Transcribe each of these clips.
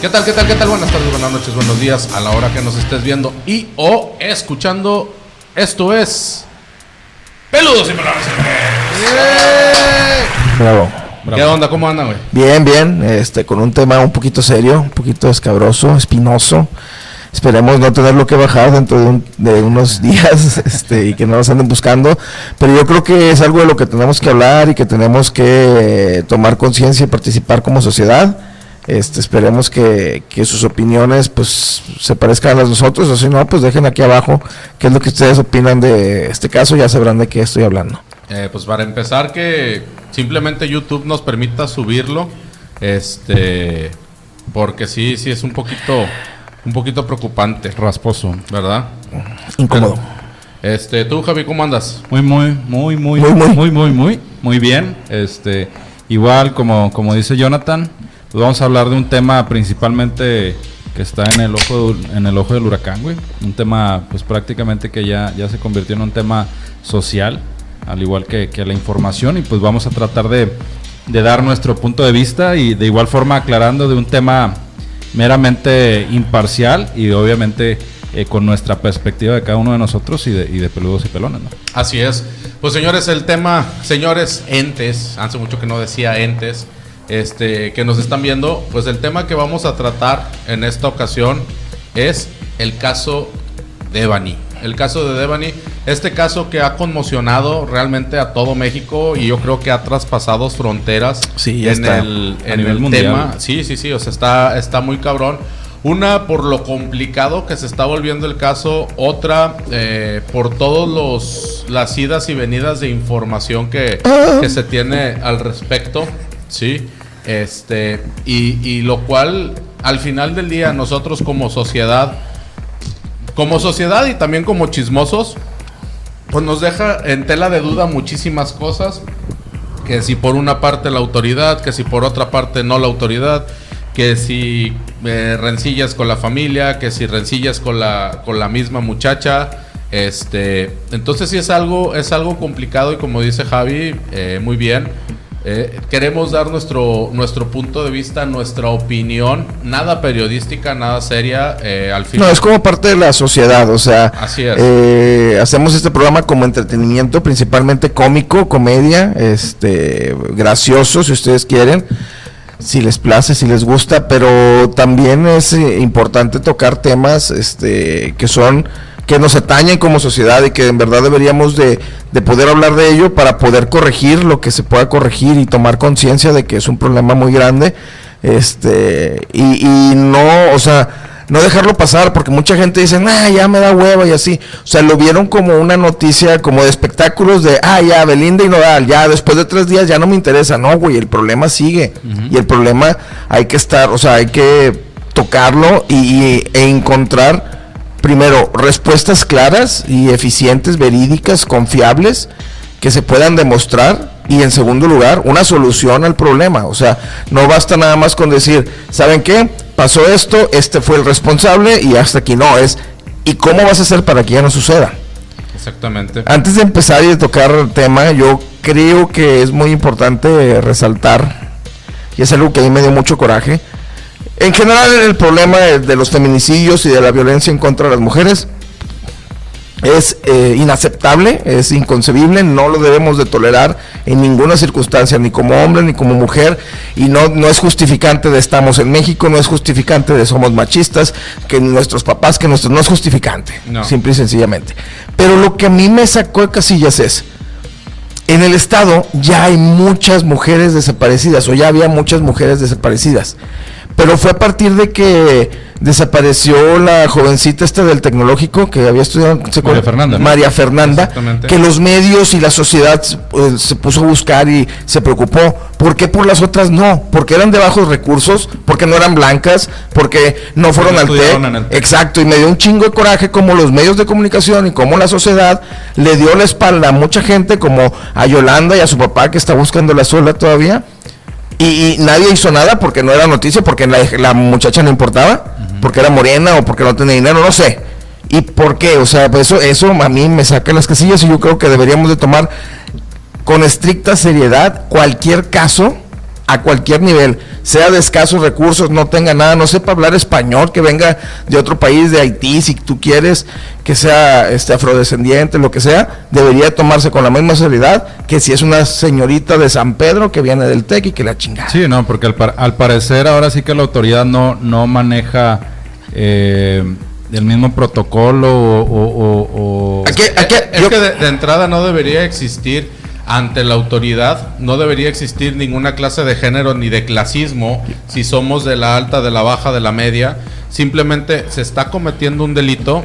¿Qué tal, qué tal, qué tal? Buenas tardes, buenas noches, buenos días a la hora que nos estés viendo y o escuchando. Esto es Peludos y Pelones. Bravo. ¿Qué onda? ¿Cómo andan, güey? Bien, bien, este, con un tema un poquito serio, un poquito escabroso, espinoso. Esperemos no tenerlo que bajar dentro de, un- de unos días este, y que no nos anden buscando. Pero yo creo que es algo de lo que tenemos que hablar y que tenemos que eh, tomar conciencia y participar como sociedad. Este, esperemos que, que sus opiniones pues se parezcan a las de nosotros, o si no, pues dejen aquí abajo qué es lo que ustedes opinan de este caso, ya sabrán de qué estoy hablando. Eh, pues para empezar, que simplemente YouTube nos permita subirlo. Este. Porque sí, sí es un poquito. Un poquito preocupante. Rasposo. ¿Verdad? Incómodo. Este, tú, Javi, ¿cómo andas? Muy, muy, muy, muy, Muy, muy. muy, muy, muy, muy bien. Este, igual como, como dice Jonathan, pues vamos a hablar de un tema principalmente que está en el ojo, en el ojo del huracán, güey. Un tema, pues prácticamente que ya, ya se convirtió en un tema social, al igual que, que la información, y pues vamos a tratar de, de dar nuestro punto de vista y de igual forma aclarando de un tema meramente imparcial y obviamente eh, con nuestra perspectiva de cada uno de nosotros y de, y de peludos y pelones, ¿no? Así es. Pues señores, el tema, señores entes, hace mucho que no decía entes, este, que nos están viendo, pues el tema que vamos a tratar en esta ocasión es el caso Devani. El caso de Devani, este caso que ha conmocionado realmente a todo México y yo creo que ha traspasado fronteras Sí, en está. el, en nivel el mundial. tema. Sí, sí, sí, o sea, está, está muy cabrón. Una por lo complicado que se está volviendo el caso, otra eh, por todos los las idas y venidas de información que, que se tiene al respecto, sí, este y, y lo cual al final del día nosotros como sociedad, como sociedad y también como chismosos, pues nos deja en tela de duda muchísimas cosas que si por una parte la autoridad, que si por otra parte no la autoridad, que si eh, rencillas con la familia, que si rencillas con la, con la misma muchacha. Este, entonces sí es algo, es algo complicado y como dice Javi, eh, muy bien. Eh, queremos dar nuestro, nuestro punto de vista, nuestra opinión, nada periodística, nada seria, eh, al No, final. es como parte de la sociedad, o sea, Así es. eh, hacemos este programa como entretenimiento, principalmente cómico, comedia, este, gracioso, si ustedes quieren, si les place, si les gusta, pero también es eh, importante tocar temas, este, que son que nos atañen como sociedad y que en verdad deberíamos de, de poder hablar de ello para poder corregir lo que se pueda corregir y tomar conciencia de que es un problema muy grande este y, y no o sea no dejarlo pasar porque mucha gente dice ah ya me da hueva y así o sea lo vieron como una noticia como de espectáculos de ah ya Belinda y Nodal ya después de tres días ya no me interesa no güey el problema sigue y el problema hay que estar o sea hay que tocarlo y, y- e encontrar primero, respuestas claras y eficientes, verídicas, confiables, que se puedan demostrar. Y en segundo lugar, una solución al problema. O sea, no basta nada más con decir, ¿saben qué? Pasó esto, este fue el responsable y hasta aquí no. Es, ¿y cómo vas a hacer para que ya no suceda? Exactamente. Antes de empezar y de tocar el tema, yo creo que es muy importante resaltar, y es algo que a mí me dio mucho coraje, en general el problema de, los feminicidios y de la violencia en contra de las mujeres es eh, inaceptable, es inconcebible, no lo debemos de tolerar en ninguna circunstancia, ni como hombre ni como mujer, y no, no es justificante de estamos en México, no es justificante de somos machistas, que nuestros papás, que nuestros, no es justificante, No. simple y sencillamente. Pero lo que a mí me sacó de casillas es, en el estado ya hay muchas mujeres desaparecidas, o ya había muchas mujeres desaparecidas. Pero fue a partir de que desapareció la jovencita esta del tecnológico que había estudiado ¿se acuerdan? Fernanda, ¿no? María Fernanda, que los medios y la sociedad eh, se puso a buscar y se preocupó. ¿Por qué por las otras no? Porque eran de bajos recursos, porque no eran blancas, porque no fueron no al TEC. Exacto, y me dio un chingo de coraje como los medios de comunicación y como la sociedad le dio la espalda a mucha gente como a Yolanda y a su papá que está buscando la sola todavía. Y, y nadie hizo nada porque no era noticia, porque la, la muchacha no importaba, porque era morena o porque no tenía dinero, no sé. ¿Y por qué? O sea, pues eso, eso a mí me saca las casillas y yo creo que deberíamos de tomar con estricta seriedad cualquier caso a cualquier nivel, sea de escasos recursos, no tenga nada, no sepa hablar español, que venga de otro país, de Haití, si tú quieres, que sea este afrodescendiente, lo que sea, debería tomarse con la misma seriedad que si es una señorita de San Pedro que viene del TEC y que la chingada. Sí, no, porque al, parecer ahora sí que la autoridad no, no maneja eh, el mismo protocolo o... es que, de entrada no debería existir ante la autoridad no debería existir ninguna clase de género ni de clasismo si somos de la alta, de la baja, de la media. Simplemente se está cometiendo un delito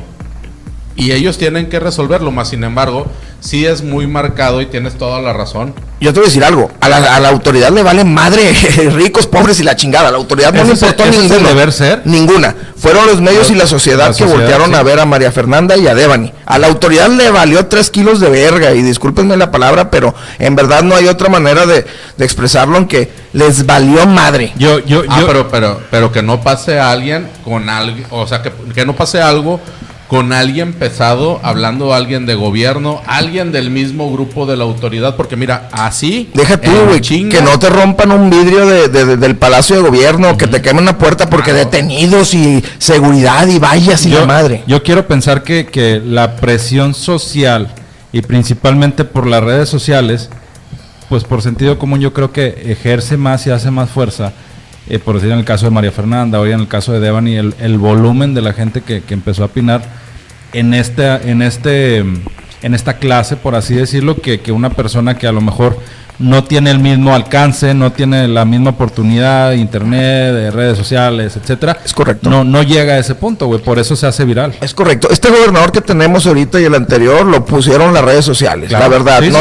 y ellos tienen que resolverlo, más sin embargo, sí es muy marcado y tienes toda la razón. Yo te voy a decir algo, a la, autoridad le vale madre ricos, pobres y la chingada, a la autoridad no le importó ninguno, deber ser? ninguna. Fueron los medios y la sociedad que voltearon a ver a María Fernanda y a Devani. A la autoridad le valió tres kilos de verga y discúlpenme la palabra, pero en verdad no hay otra manera de, expresarlo en que les valió madre. Yo, yo, ah, pero, pero, pero que no pase a alguien con algo, o sea, que, que no pase algo con alguien pesado, hablando alguien de gobierno, alguien del mismo grupo de la autoridad, porque mira, así... Deja tú, güey, que no te rompan un vidrio de, del Palacio de Gobierno, que te quemen una puerta porque detenidos y seguridad y vallas y la madre. Yo quiero pensar que, que la presión social y principalmente por las redes sociales, pues por sentido común yo creo que ejerce más y hace más fuerza eh, por decir en el caso de María Fernanda, hoy en el caso de Devani, el, el volumen de la gente que, que empezó a opinar en esta, en este, en esta clase, por así decirlo, que, que una persona que a lo mejor no tiene el mismo alcance, no tiene la misma oportunidad de internet, de redes sociales, etcétera. Es correcto. No, no llega a ese punto, güey. Por eso se hace viral. Es correcto. Este gobernador que tenemos ahorita y el anterior lo pusieron las redes sociales, la verdad. no,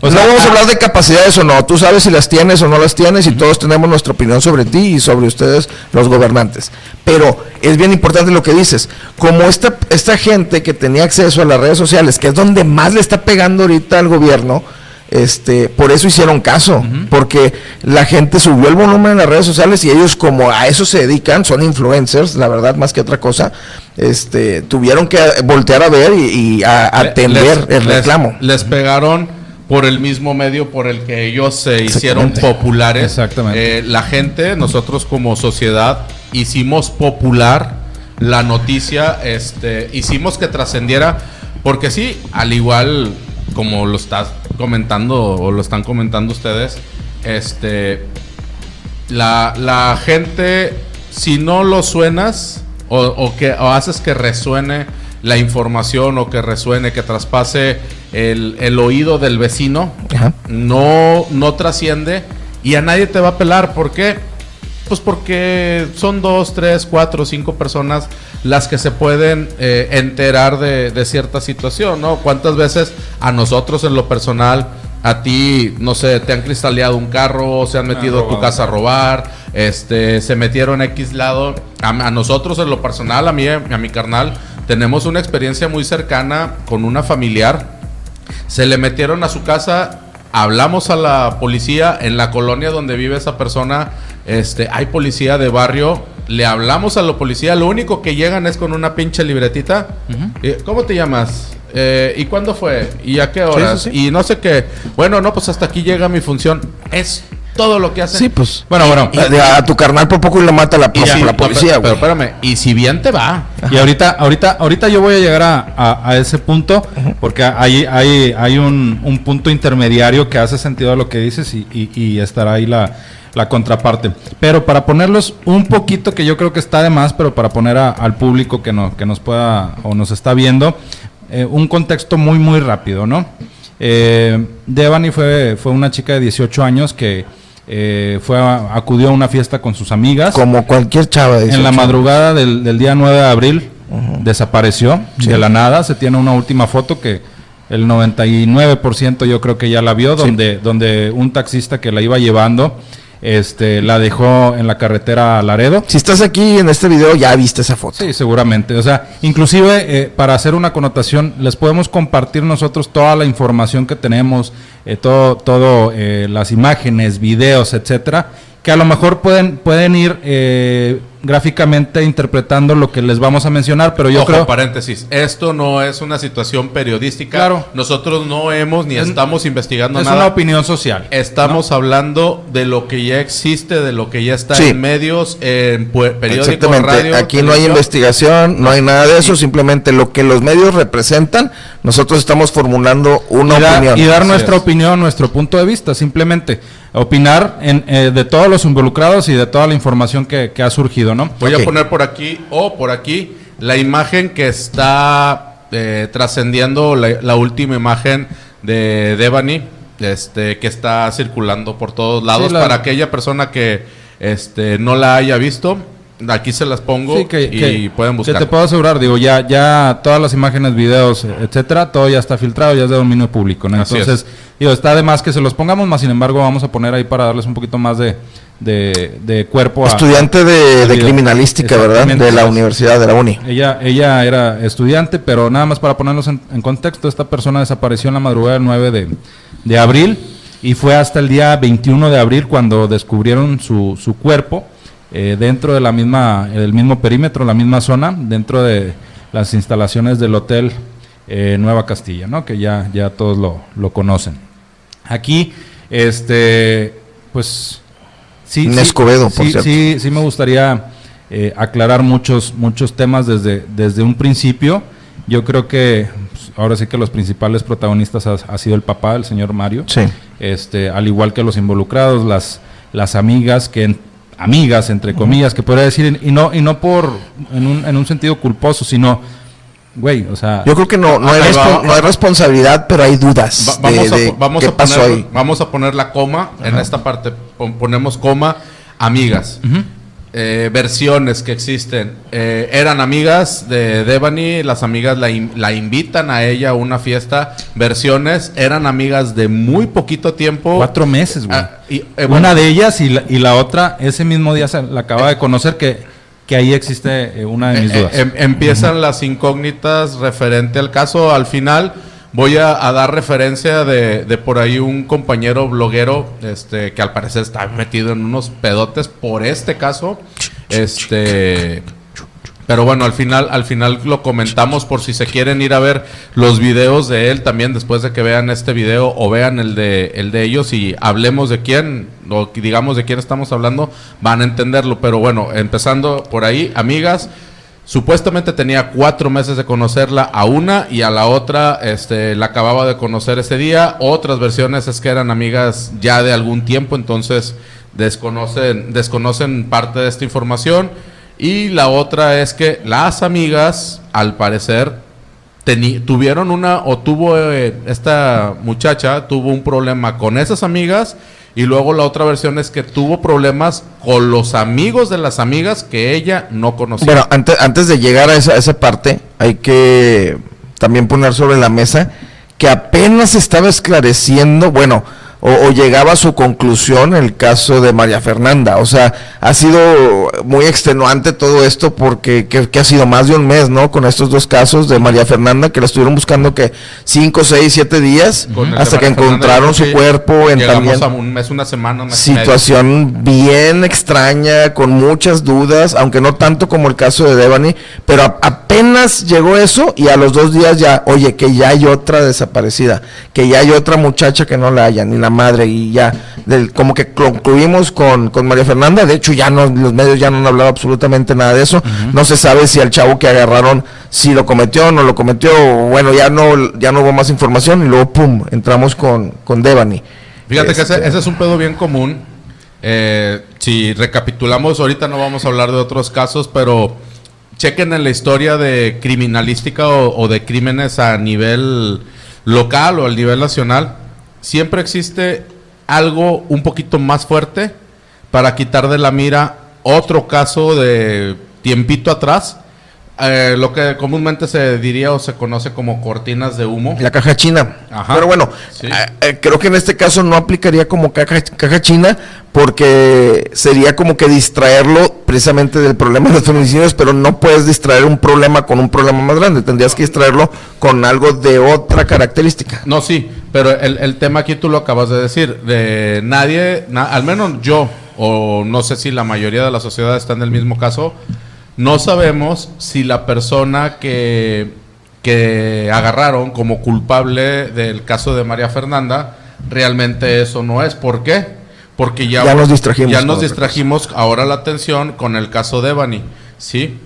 vamos a hablar de capacidades o no. Tú sabes si las tienes o no las tienes y todos tenemos nuestra opinión sobre ti y sobre ustedes, los gobernantes. Pero es bien importante lo que dices. Como esta, esta gente que tenía acceso a las redes sociales, que es donde más le está pegando ahorita al gobierno, este, por eso hicieron caso, porque la gente subió el volumen en las redes sociales y ellos como a eso se dedican, son influencers, la verdad, más que otra cosa, este, tuvieron que voltear a ver y, a, atender el reclamo. Les, pegaron por el mismo medio por el que ellos se hicieron populares. Exactamente. Eh, la gente, nosotros como sociedad, hicimos popular la noticia, este, hicimos que trascendiera, porque sí, al igual como lo estás comentando o lo están comentando ustedes, este, la, gente, si no lo suenas o, que, haces que resuene la información o que resuene, que traspase el, oído del vecino, no, no trasciende y a nadie te va a pelar. ¿Por qué? Pues porque son dos, tres, cuatro, cinco personas las que se pueden eh, enterar de, de, cierta situación, ¿no? ¿Cuántas veces a nosotros en lo personal, a ti, no sé, te han cristaleado un carro, se han metido a tu casa a robar, este, se metieron a X lado? A, nosotros en lo personal, a mí, a mi carnal, tenemos una experiencia muy cercana con una familiar. Se le metieron a su casa, hablamos a la policía en la colonia donde vive esa persona este, hay policía de barrio, le hablamos a la policía, lo único que llegan es con una pinche libretita. ¿Cómo te llamas? Eh, ¿Y cuándo fue? ¿Y a qué horas? Y no sé qué. Bueno, no, pues hasta aquí llega mi función. Es todo lo que hace. Sí, pues. Bueno, bueno. a, tu carnal por poco y lo mata la, la policía, Pero, espérame, y si bien te va. Y ahorita, ahorita, ahorita yo voy a llegar a, ese punto, porque hay, hay, hay un, un, punto intermediario que hace sentido a lo que dices y, y estará ahí la la contraparte. Pero para ponerlos un poquito, que yo creo que está de más, pero para poner al público que, no, que nos pueda o nos está viendo, eh, un contexto muy, muy rápido, ¿no? Eh, Devani fue, fue una chica de 18 años que eh, fue acudió a una fiesta con sus amigas. Como cualquier chava. De en la madrugada del, día 9 de abril desapareció de la nada. Se tiene una última foto que el 99% yo creo que ya la vio, donde, donde un taxista que la iba llevando este, la dejó en la carretera Laredo. Si estás aquí en este video, ya viste esa foto. Sí, seguramente. O sea, inclusive eh, para hacer una connotación, les podemos compartir nosotros toda la información que tenemos, eh, todo, todo eh, las imágenes, videos, etcétera, que a lo mejor pueden, pueden ir gráficamente interpretando lo que les vamos a mencionar, pero yo Ojo, creo... paréntesis, esto no es una situación periodística. Claro. Nosotros no hemos ni Es- estamos investigando Es nada. una opinión social. Estamos hablando de lo que ya existe, de lo que ya está Sí. en medios, en periódicos, Exactamente. radio. Aquí no hay investigación, no hay nada de eso, simplemente lo que los medios representan, nosotros estamos formulando una y, da- opinión. y dar Así nuestra es. opinión, nuestro punto de vista, simplemente opinar en, eh, de todos los involucrados y de toda la información que, que ha surgido, ¿no? Voy a poner por aquí o por aquí la imagen que está eh, trascendiendo, la, la última imagen de Devani, este, que está circulando por todos lados. la- Para aquella persona que este, no la haya visto, aquí se las pongo Sí, que, y que- pueden que buscar. te puedo asegurar, digo, ya, ya todas las imágenes, videos, etcétera, todo ya está filtrado, ya es de dominio público, Entonces, digo, está de más que se los pongamos, más sin embargo, vamos a poner ahí para darles un poquito más de, de, de cuerpo a. Estudiante de, criminalística, ¿verdad? De la universidad, de la uni. Ella, ella era estudiante, pero nada más para ponerlos en, en contexto, esta persona desapareció en la madrugada del 9 de, de abril y fue hasta el día 21 de abril cuando descubrieron su, su cuerpo eh, dentro de la misma, el mismo perímetro, la misma zona, dentro de las instalaciones del hotel eh, Nueva Castilla, ¿no? que ya, ya todos lo, lo conocen. Aquí, este, pues sí, En sí, Escobedo, por sí, cierto. sí, sí me gustaría eh, aclarar muchos, muchos temas desde, desde un principio. Yo creo que pues, ahora sí que los principales protagonistas ha, ha sido el papá, el señor Mario. Sí. Este, al igual que los involucrados, las, las amigas que en- amigas entre comillas que podría decir y no y no por en un, en un sentido culposo, sino güey, o sea, Yo creo que no, no, hay, Ahí va, no hay responsabilidad, pero hay dudas. Va- vamos, de- a, de po- vamos, qué a pasó poner, ahí. vamos a poner la coma en esta parte. Pon- ponemos coma, amigas. Eh, versiones que existen. Eh, eran amigas de Devani, las amigas la, in- la invitan a ella a una fiesta. Versiones eran amigas de muy poquito tiempo. cuatro meses, güey. Ah, y, eh, bueno, una de ellas y la, y la otra ese mismo día se la acaba de conocer que, que ahí existe una de mis dudas. em- empiezan las incógnitas referente al caso. Al final voy a, dar referencia de, de por ahí un compañero bloguero este, que al parecer está metido en unos pedotes por este caso. Este. Pero bueno, al final, al final lo comentamos por si se quieren ir a ver los videos de él también después de que vean este video o vean el de el de ellos y hablemos de quién o digamos de quién estamos hablando, van a entenderlo. Pero bueno, empezando por ahí, amigas, supuestamente tenía cuatro meses de conocerla a una y a la otra, este, la acababa de conocer ese día. Otras versiones es que eran amigas ya de algún tiempo, entonces desconocen, desconocen parte de esta información. Y la otra es que las amigas, al parecer, tuvieron una, o tuvo eh, esta muchacha, tuvo un problema con esas amigas. Y luego la otra versión es que tuvo problemas con los amigos de las amigas que ella no conocía. Bueno, antes, antes de llegar a esa, a esa parte, hay que también poner sobre la mesa que apenas estaba esclareciendo, bueno, o, o llegaba a su conclusión el caso de María Fernanda. O sea, ha sido muy extenuante todo esto porque que, que ha sido más de un mes, ¿no? Con estos dos casos de María Fernanda que la estuvieron buscando que cinco, seis, siete días Con hasta que encontraron su cuerpo en también a un mes, una semana, situación bien extraña, con muchas dudas, aunque no tanto como el caso de Devani, pero a- apenas llegó eso y a los dos días ya, oye, que ya hay otra desaparecida, que ya hay otra muchacha que no la haya, ni la madre, y ya, del- como que concluimos con, con María Fernanda, de hecho ya no, los medios ya no han hablado absolutamente nada de eso, no se sabe si al chavo que agarraron, si lo cometió o no lo cometió, o bueno, ya no, ya no hubo más información y luego, pum, entramos con, con Devani. Fíjate que ese, Este, ese es un pedo bien común. Eh, si recapitulamos, ahorita no vamos a hablar de otros casos, pero chequen en la historia de criminalística o, o de crímenes a nivel local o al nivel nacional. Siempre existe algo un poquito más fuerte para quitar de la mira otro caso de tiempito atrás. Eh, lo que comúnmente se diría o se conoce como cortinas de humo. La caja china. Ajá. Pero bueno, Sí. eh, eh, creo que en este caso no aplicaría como caja, caja china porque sería como que distraerlo precisamente del problema de los feminicidios, pero no puedes distraer un problema con un problema más grande. Tendrías que distraerlo con algo de otra característica. No, sí, pero el, el tema aquí tú lo acabas de decir. De nadie, na- al menos yo, o no sé si la mayoría de la sociedad está en el mismo caso, no sabemos si la persona que, que agarraron como culpable del caso de María Fernanda realmente eso no es. ¿Por qué? Porque ya, Ya nos distrajimos Ya con nos otra distrajimos ahora la atención con el caso de Evany. ¿Sí?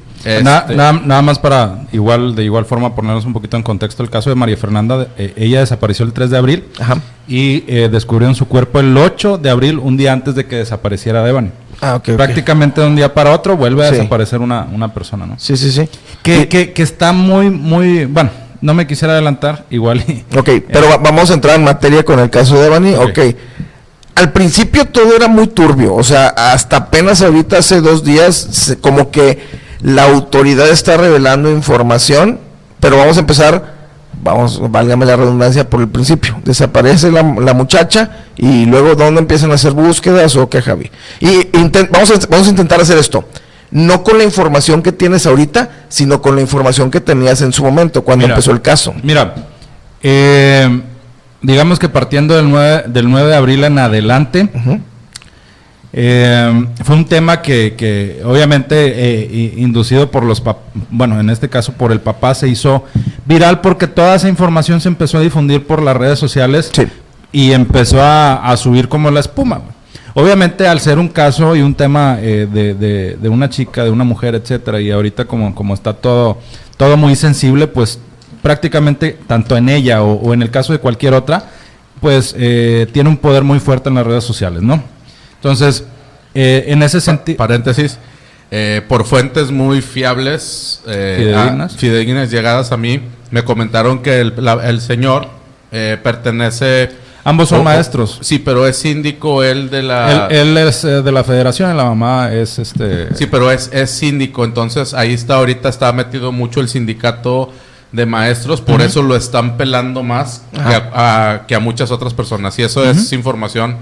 Na- Este- nada, nada más para igual de igual forma ponernos un poquito en contexto el caso de María Fernanda. eh, ella desapareció el 3 de abril Ajá. y eh, descubrieron su cuerpo el 8 de abril, un día antes de que desapareciera Devani. Ah. Prácticamente de un día para otro vuelve a Sí. desaparecer una, una persona, ¿no? Sí, sí, sí. Que, que, que está muy, muy... Bueno, no me quisiera adelantar, igual y... Ok, pero va- vamos a entrar en materia con el caso de Evany. Ok. Al principio todo era muy turbio, o sea, hasta apenas ahorita hace dos días, se- como que la autoridad está revelando información, pero vamos a empezar, vamos, válgame la redundancia, por el principio. Desaparece la, la muchacha y luego ¿dónde empiezan a hacer búsquedas o qué, Javi? Y vamos, a, vamos a intentar hacer esto. No con la información que tienes ahorita, sino con la información que tenías en su momento, cuando Mira. empezó el caso. Mira, eh, digamos que partiendo del 9, del 9 de abril en adelante, eh, fue un tema que, que obviamente eh, inducido por los bueno, en este caso por el papá se hizo viral porque toda esa información se empezó a difundir por las redes sociales Sí. y empezó a, a subir como la espuma. Obviamente al ser un caso y un tema eh, de, de- de una chica, de una mujer, etcétera, y ahorita como, como está todo, todo muy sensible, pues prácticamente tanto en ella o, o en el caso de cualquier otra, pues eh, tiene un poder muy fuerte en las redes sociales, ¿no? Entonces, eh, en ese sentido... Paréntesis. eh, por fuentes muy fiables, eh, Fidedignas. a- fidedignas llegadas a mí, me comentaron que el, la- el señor eh, pertenece. Ambos son o- o- maestros. Sí, pero es síndico él de la. Él, él es eh, de la federación y la mamá es este... Sí, pero es, es síndico, entonces ahí está ahorita está metido mucho el sindicato de maestros, por eso lo están pelando más que a, a- que a muchas otras personas. Y eso es información,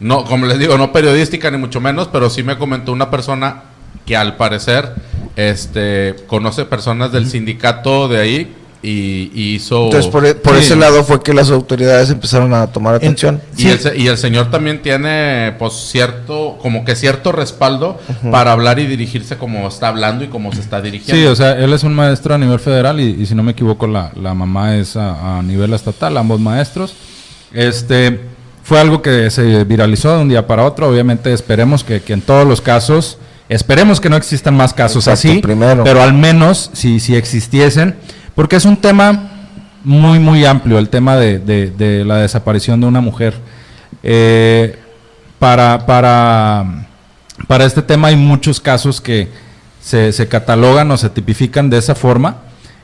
no, como les digo, no periodística ni mucho menos, pero sí me comentó una persona que al parecer este conoce personas del sindicato de ahí y, y hizo Entonces, por, e- por Sí. ese lado fue que las autoridades empezaron a tomar atención. Y, el, se- y el señor también tiene, pues, cierto, como que cierto respaldo para hablar y dirigirse como está hablando y como se está dirigiendo. Sí, o sea, él es un maestro a nivel federal y, y si no me equivoco la, la mamá es a, a nivel estatal, ambos maestros. Este fue algo que se viralizó de un día para otro. Obviamente esperemos que, que en todos los casos, esperemos que no existan más casos Exacto, así, primero. pero al menos si, si existiesen, porque es un tema muy, muy amplio, el tema de, de- la desaparición de una mujer. Eh, para, para, para este tema hay muchos casos que se, se catalogan o se tipifican de esa forma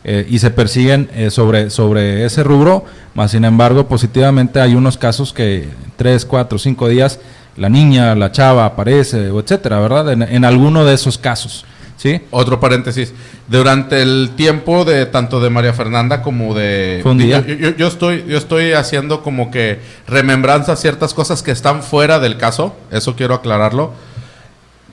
eh, y se persiguen eh, sobre, sobre ese rubro, más sin embargo positivamente hay unos casos que tres, cuatro, cinco días la niña, la chava aparece, etcétera, ¿verdad? En alguno de esos casos, ¿sí? Otro paréntesis. Durante el tiempo de tanto de María Fernanda como de... Fue un día. Yo, yo- yo estoy, yo estoy haciendo como que remembranza ciertas cosas que están fuera del caso. Eso quiero aclararlo.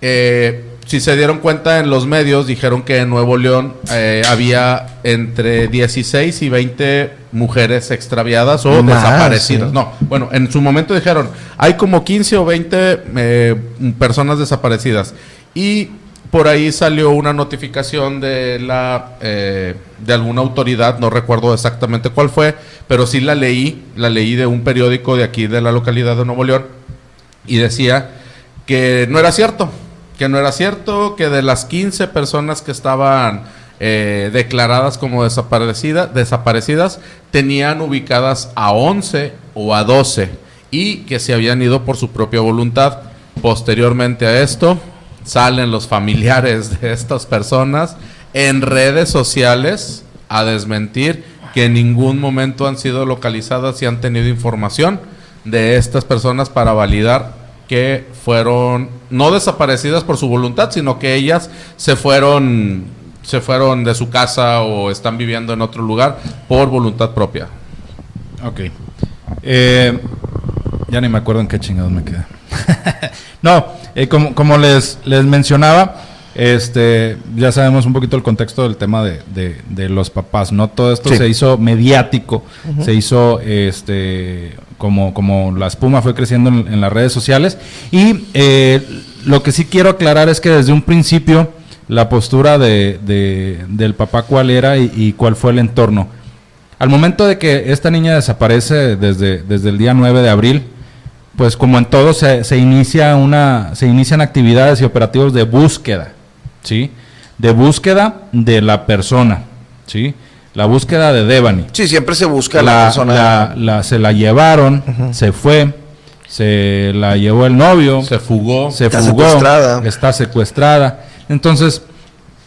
Eh, si se dieron cuenta en los medios, dijeron que en Nuevo León eh, había entre 16 y 20 mujeres extraviadas o Más, desaparecidas. sí. No, bueno, en su momento dijeron, hay como 15 o 20 eh, personas desaparecidas. Y por ahí salió una notificación de la eh, de alguna autoridad, no recuerdo exactamente cuál fue, pero sí la leí, la leí de un periódico de aquí de la localidad de Nuevo León y decía que no era cierto, que no era cierto, que de las 15 personas que estaban eh, declaradas como desaparecidas, desaparecidas, tenían ubicadas a 11 o a 12 y que se habían ido por su propia voluntad. Posteriormente a esto, salen los familiares de estas personas en redes sociales a desmentir que en ningún momento han sido localizadas y han tenido información de estas personas para validar que fueron no desaparecidas por su voluntad, sino que ellas se fueron se fueron de su casa o están viviendo en otro lugar por voluntad propia. Ok. Eh, ya ni me acuerdo en qué chingados me quedé. no, eh, como, como les, les mencionaba, este, ya sabemos un poquito el contexto del tema de, de- de los papás, ¿no? Todo esto Sí. se hizo mediático, se hizo este como, como la espuma fue creciendo en, en las redes sociales. Y eh, lo que sí quiero aclarar es que desde un principio la postura de, de- del papá cuál era y, y cuál fue el entorno. Al momento de que esta niña desaparece desde, desde el día 9 de abril, pues como en todo se, se inicia una, se inician actividades y operativos de búsqueda, ¿sí? De búsqueda de la persona, ¿sí? La búsqueda de Devani. Sí, siempre se busca la, La, persona. la- la- se la llevaron, se fue, se la llevó el novio, Se fugó. se Está fugó, secuestrada. está secuestrada. Entonces,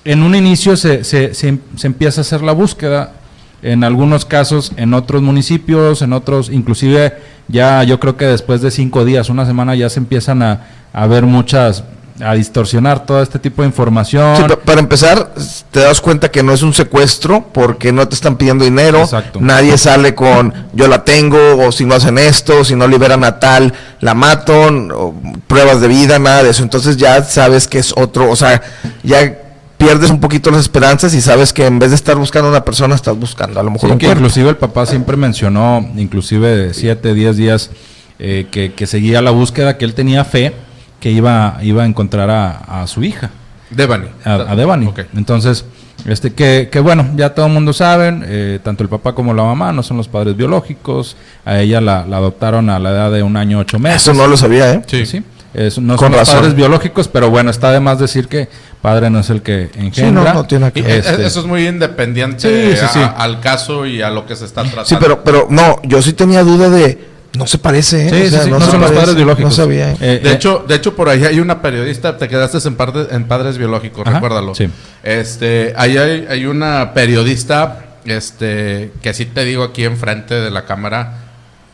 en un inicio se, se- se- se empieza a hacer la búsqueda, en algunos casos, en otros municipios, en otros, inclusive ya yo creo que después de cinco días, una semana, ya se empiezan a, a ver muchas, a distorsionar todo este tipo de información. Sí, pa- para empezar, te das cuenta que no es un secuestro porque no te están pidiendo dinero. Exacto. Nadie sale con yo la tengo o si no hacen esto, si no liberan a tal, la mato, o pruebas de vida, nada de eso. Entonces ya sabes que es otro, o sea, ya pierdes un poquito las esperanzas y sabes que en vez de estar buscando a una persona, estás buscando a lo mejor Sí, un que cuerpo. inclusive el papá siempre mencionó, inclusive de 7, 10 días, eh, que, que seguía la búsqueda, que él tenía fe que iba, iba a encontrar a, a su hija, Devani. a, a Devani. Ok. Entonces, este que, que bueno, ya todo el mundo sabe, eh, tanto el papá como la mamá no son los padres biológicos, a ella la, la adoptaron a la edad de un año ocho meses. Eso no lo sabía, ¿eh? Sí. Sí, es- no Con son razón. padres biológicos, pero bueno, está de más decir que padre no es el que engendra. no tiene nada que Este, Eso es muy independiente Sí, sí, a- sí. al caso y a lo que se está tratando. Sí, pero, pero no, yo sí tenía duda de, no se parece, ¿eh? Sí, O sea, sí, sí, no, se son los parece, padres biológicos. No sabía, ¿eh? Eh, De eh, hecho, de hecho, por ahí hay una periodista, te quedaste en, parte- en padres biológicos, Ajá, recuérdalo. sí. Este, ahí hay, hay una periodista, este, que sí te digo aquí enfrente de la cámara,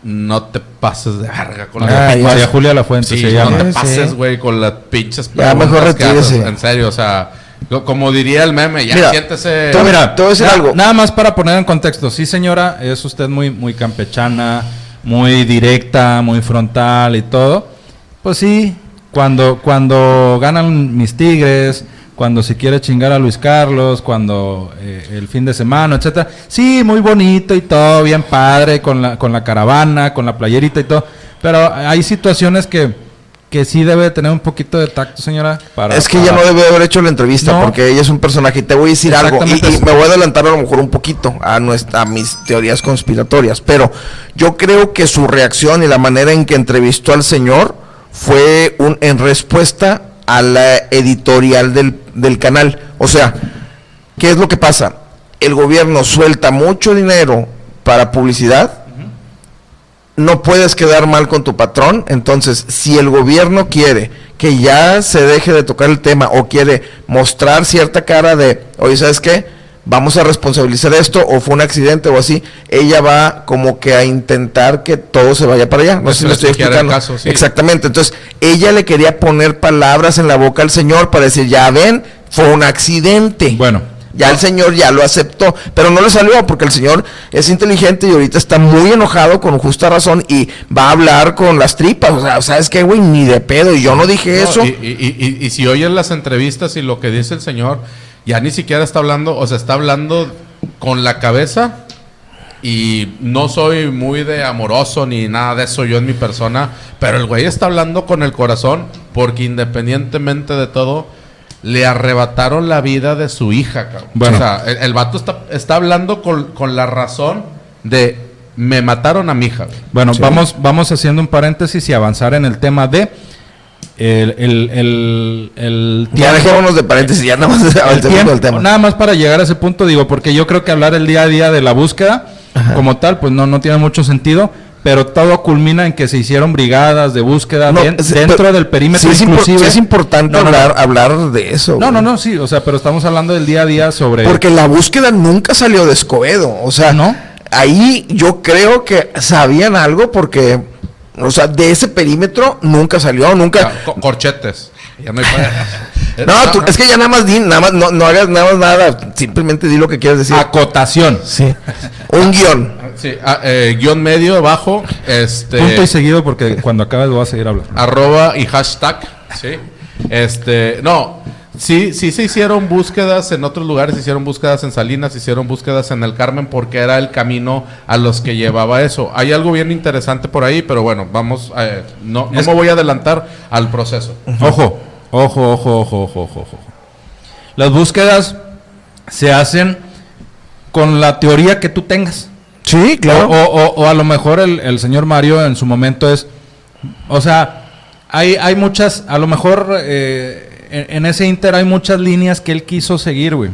no te pases de verga con Ah, las ya. María. Julia La Fuente Sí, se no te Sí, pases, sí. güey, con las pinches Ya, mejor retírese. En serio, o sea, como diría el meme, ya Mira, siéntese. tú- Mira, te voy a decir na- algo. Nada más para poner en contexto. Sí, señora, es usted muy, muy campechana, muy directa, muy frontal y todo. Pues sí, cuando, cuando ganan mis tigres, cuando se quiere chingar a Luis Carlos, cuando eh, el fin de semana, etcétera. Sí, muy bonito y todo, bien padre, con la, con la caravana, con la playerita y todo. Pero hay situaciones que, que sí debe tener un poquito de tacto, señora. Para, Es que ella para- no debe haber hecho la entrevista No. porque ella es un personaje. Y te voy a decir algo. Y me voy a adelantar a lo mejor un poquito a, nuestra, a mis teorías conspiratorias. Pero yo creo que su reacción y la manera en que entrevistó al señor fue un, en respuesta a la editorial del, del canal. O sea, ¿qué es lo que pasa? El gobierno suelta mucho dinero para publicidad no puedes quedar mal con tu patrón. Entonces, si el gobierno quiere que ya se deje de tocar el tema o quiere mostrar cierta cara de, oye, ¿sabes qué? Vamos a responsabilizar esto o fue un accidente o así, ella va como que a intentar que todo se vaya para allá. No sé si me estoy explicando. caso, sí. Exactamente. Entonces, ella le quería poner palabras en la boca al señor para decir, ya ven, fue un accidente. Bueno, Ya el señor ya lo aceptó, pero no le salió porque el señor es inteligente y ahorita está muy enojado con justa razón y va a hablar con las tripas. O sea, ¿sabes qué, güey? Ni de pedo. Y yo no dije No, eso. Y, y- y- y si oyes las entrevistas y lo que dice el señor, ya ni siquiera está hablando, o sea, está hablando con la cabeza. Y no soy muy de amoroso ni nada de eso yo en mi persona, pero el güey está hablando con el corazón porque independientemente de todo, le arrebataron la vida de su hija, cabrón. Bueno. O sea, el, el vato está, está hablando con, con la razón de me mataron a mi hija. Bueno, Sí. vamos, vamos haciendo un paréntesis y avanzar en el tema de el, el, el, el ya tiempo- dejémonos de paréntesis, ya nada más tiempo, tema. Nada más para llegar a ese punto, digo, porque yo creo que hablar el día a día de la búsqueda como tal, pues no, no tiene mucho sentido. Pero todo culmina en que se hicieron brigadas de búsqueda No, dentro del perímetro sí inclusive. sí es importante No, no, no. hablar, hablar de eso. No, güey. no, no, sí, o sea, pero estamos hablando del día a día sobre... Porque la búsqueda nunca salió de Escobedo. O sea, ¿No? ahí yo creo que sabían algo porque, o sea, de ese perímetro nunca salió, nunca. Ya, corchetes. Ya no hay No, tú- es que ya nada más di, nada más, no, no hagas nada más nada, simplemente di lo que quieres decir. Acotación. Sí. Un guion. Sí, ah, eh, guion medio abajo, este, Punto y seguido porque cuando acabes voy a seguir hablando. arroba y hashtag, sí. Este, no, Sí, sí se hicieron búsquedas en otros lugares, se hicieron búsquedas en Salinas, se hicieron búsquedas en el Carmen porque era el camino a los que llevaba eso. Hay algo bien interesante por ahí, pero bueno, vamos, eh, no, no me voy a adelantar al proceso. Ojo, ojo, ojo, ojo, ojo, ojo, ojo. Las búsquedas se hacen con la teoría que tú tengas. Sí, claro. O, o- o a lo mejor el, el señor Mario en su momento es, o sea, hay, hay muchas, a lo mejor eh, en, ese inter hay muchas líneas que él quiso seguir, güey.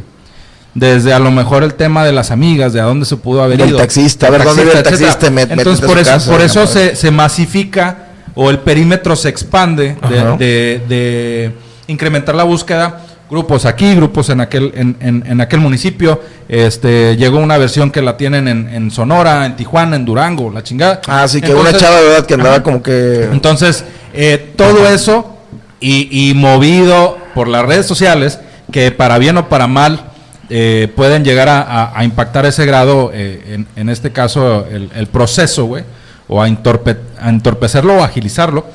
Desde a lo mejor el tema de las amigas, de a dónde se pudo haber Del ido. taxista, a ver, ¿dónde vive el taxista? Met- Entonces por eso, casa, por eso se, se masifica o el perímetro se expande de, de- de incrementar la búsqueda. Grupos aquí, grupos en aquel, en, en- en aquel municipio. Este, llegó una versión que la tienen en, en Sonora, en Tijuana, en Durango, la chingada. Ah, sí, que Entonces- una chava de verdad que andaba Ajá. como que... Entonces, eh, todo eso y, y movido por las redes sociales, que para bien o para mal eh, pueden llegar a, a- a impactar ese grado, eh, en, en este caso el, el proceso, güey, o a, entorpe- a entorpecerlo o agilizarlo,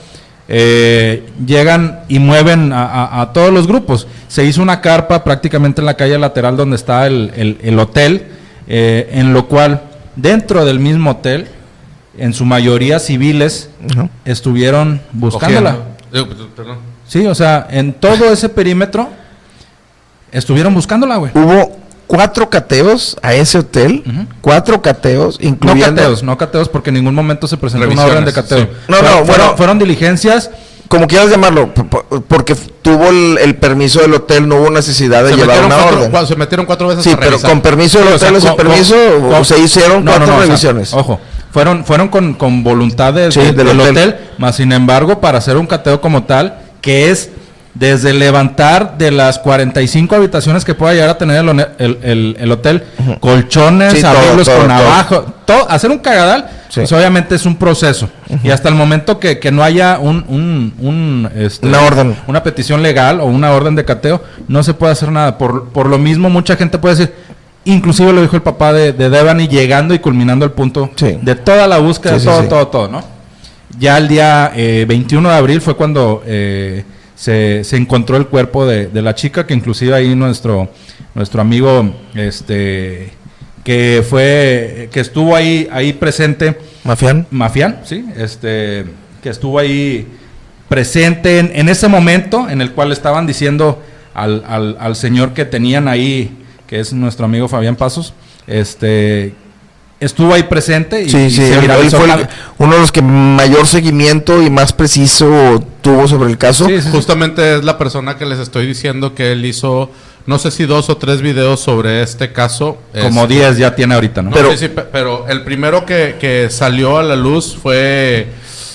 eh, llegan y mueven a, a- a todos los grupos. Se hizo una carpa prácticamente en la calle lateral donde está el, el- el hotel, eh, en lo cual dentro del mismo hotel, en su mayoría civiles, estuvieron buscándola. Eh, perdón. Sí, o sea, en todo ese perímetro estuvieron buscándola, güey. Hubo cuatro cateos a ese hotel, cuatro cateos, No incluyendo... cateos, no cateos, porque en ningún momento se presentó una orden de cateo. sí. No, no, fueron, bueno. fueron diligencias. Como quieras llamarlo, porque tuvo el, el permiso del hotel, no hubo necesidad de Se llevar una cuatro, orden. cua- se metieron cuatro veces Sí, a pero con permiso del Sí, o sea, hotel, o con- permiso, con- o con- se hicieron No, no, cuatro no, o sea, revisiones. ojo, fueron, fueron con, con voluntad de- Sí, de- del del, hotel. hotel. más sin embargo, para hacer un cateo como tal, que es desde levantar de las 45 habitaciones que pueda llegar a tener el, el- el- el hotel, colchones, Sí, todo, abrirlos todo, con abajo, todo, hacer un cagadal, Sí. pues obviamente es un proceso. Y hasta el momento que, que no haya un, un- un, este, Una orden. una petición legal o una orden de cateo, no se puede hacer nada. Por, por lo mismo, mucha gente puede decir, inclusive lo dijo el papá de, de Devani, llegando y culminando el punto Sí. de toda la búsqueda, todo, todo, todo, ¿no? Ya el día eh, 21 de abril fue cuando eh, se, se encontró el cuerpo de, de la chica, que inclusive ahí nuestro, nuestro amigo, este, que fue, que estuvo ahí, ahí presente, Mafián. Mafián, sí, este, que estuvo ahí presente en, en ese momento en el cual estaban diciendo al, al- al señor que tenían ahí, que es nuestro amigo Fabián Pasos, este, estuvo ahí presente y, Sí, y sí, se él, él viralizó fue el- la- uno de los que mayor seguimiento y más preciso tuvo sobre el caso. Sí, sí, sí. Justamente es la persona que les estoy diciendo que él hizo, no sé si dos o tres videos sobre este caso. como Es- 10 ya tiene ahorita, ¿no? No, Pero- sí, sí, pe- pero el primero que, que salió a la luz fue,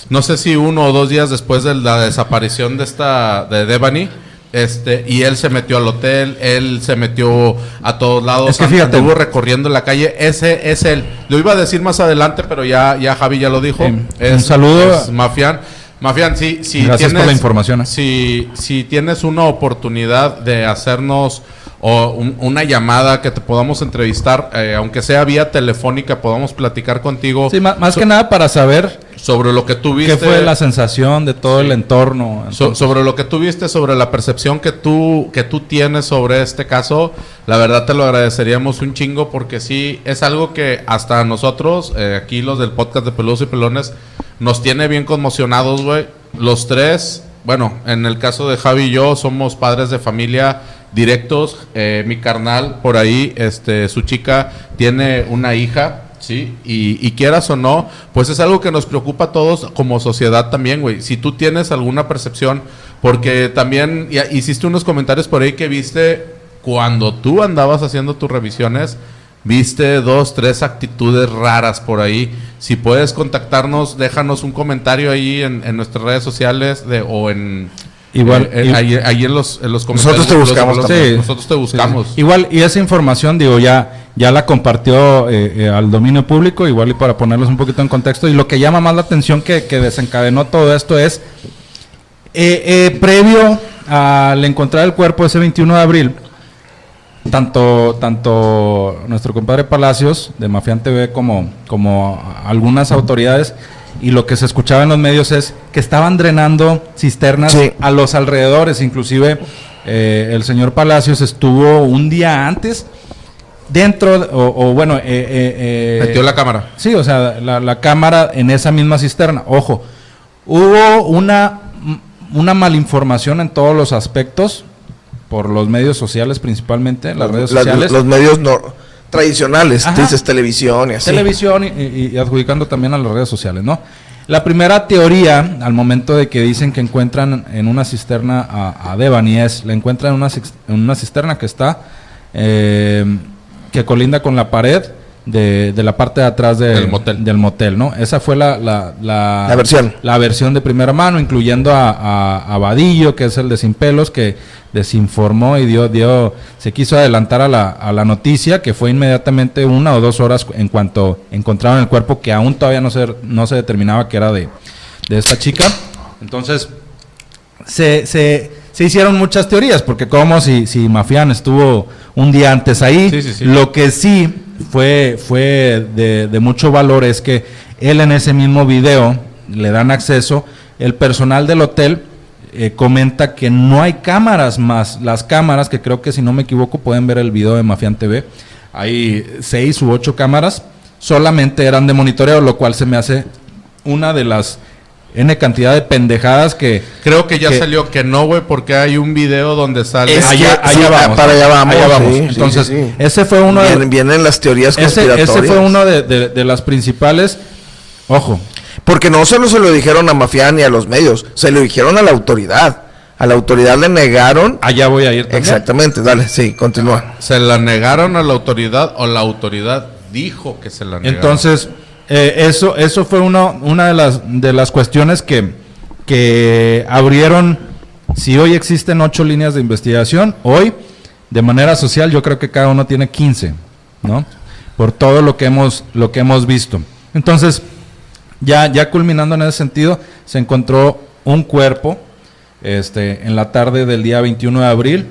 no sé si uno o dos días después de la desaparición de esta, de Devani. Este, y él se metió al hotel, él se metió a todos lados, Es que fíjate. estuvo recorriendo la calle, ese es él. Lo iba a decir más adelante, pero ya, ya Javi ya lo dijo. Eh, un saludo. es Mafián. Mafián, sí, sí. Gracias por la información, eh. Si, si tienes una oportunidad de hacernos o un- una llamada que te podamos entrevistar, eh, aunque sea vía telefónica, podamos platicar contigo Sí, ma- más, que nada para saber sobre lo que tú viste. qué fue la sensación de todo el entorno. So- sobre lo que tú viste, sobre la percepción que tú, que tú tienes sobre este caso, la verdad te lo agradeceríamos un chingo porque sí, es algo que hasta nosotros, eh, aquí los del podcast de Peludos y Pelones, nos tiene bien conmocionados, güey. Los tres, bueno, en el caso de Javi y yo, somos padres de familia directos. Eh, mi carnal, por ahí, este, su chica tiene una hija. Sí, y, y quieras o no, pues es algo que nos preocupa a todos como sociedad también, güey. Si tú tienes alguna percepción, porque también ya hiciste unos comentarios por ahí que viste cuando tú andabas haciendo tus revisiones, viste dos, tres actitudes raras por ahí. Si puedes contactarnos, déjanos un comentario ahí en, en nuestras redes sociales de, o en... Igual, eh, eh, y- ahí, ahí en los, en los Nosotros comentarios. te los- buscamos los- también. Nosotros te Sí, buscamos. sí. Igual, y esa información, digo, ya, ya la compartió eh, eh, al dominio público, igual y para ponerlos un poquito en contexto. Y lo que llama más la atención que, que desencadenó todo esto es, eh, eh, previo al encontrar el cuerpo ese 21 de abril, tanto, tanto nuestro compadre Palacios de Mafián TV como, como algunas autoridades y lo que se escuchaba en los medios es que estaban drenando cisternas Sí. a los alrededores, inclusive eh, el señor Palacios estuvo un día antes dentro, de- o, o bueno, eh, eh, eh, Metió la cámara. Sí, o sea, la, la cámara en esa misma cisterna. Ojo, hubo una, una malinformación en todos los aspectos, por los medios sociales principalmente, las redes sociales. los medios no, tradicionales, Ajá. dices televisión y así. televisión y, y- y adjudicando también a las redes sociales, ¿no? La primera teoría, al momento de que dicen que encuentran en una cisterna a, a Devani, es, la encuentran en una, en una cisterna que está, eh, que colinda con la pared de, de la parte de atrás de- Del motel. del motel, ¿no? Esa fue la, la, la, La versión. la versión de primera mano, incluyendo a, a, a Vadillo, que es el de Sin Pelos, que desinformó y dio, dio, se quiso adelantar a la, a la noticia, que fue inmediatamente una o dos horas en cuanto encontraron el cuerpo, que aún todavía no se, no se determinaba que era de, de esta chica. Entonces, se, se, se hicieron muchas teorías, porque como si, si Mafián estuvo un día antes ahí, Sí, sí, sí. lo que sí fue, fue de, de mucho valor es que él en ese mismo video le dan acceso, el personal del hotel eh, comenta que no hay cámaras más, las cámaras, que creo que si no me equivoco pueden ver el video de Mafián TV, hay seis u ocho cámaras, solamente eran de monitoreo, lo cual se me hace una de las N cantidad de pendejadas que... Creo que ya que- salió que no, güey, porque hay un video donde sale. Es allá, que- allá sí, vamos. para allá vamos, allá vamos. sí, sí, Entonces, sí, sí. ese fue uno de... Vienen, las teorías Ese, conspiratorias. ese fue uno de, de- de las principales. Ojo, Porque no solo se lo dijeron a Mafián ni a los medios, se lo dijeron a la autoridad. A la autoridad le negaron. allá voy a ir también. Exactamente, dale, sí, continúa. ¿Se la negaron a la autoridad o la autoridad dijo que se la negaron? Entonces, eh, eso, eso fue uno, una de las, de las cuestiones que, que abrieron. Si hoy existen ocho líneas de investigación, hoy, de manera social, yo creo que cada uno tiene 15, ¿no? Por todo lo que hemos, lo que hemos visto. Entonces, ya, ya culminando en ese sentido, se encontró un cuerpo este, en la tarde del día 21 de abril,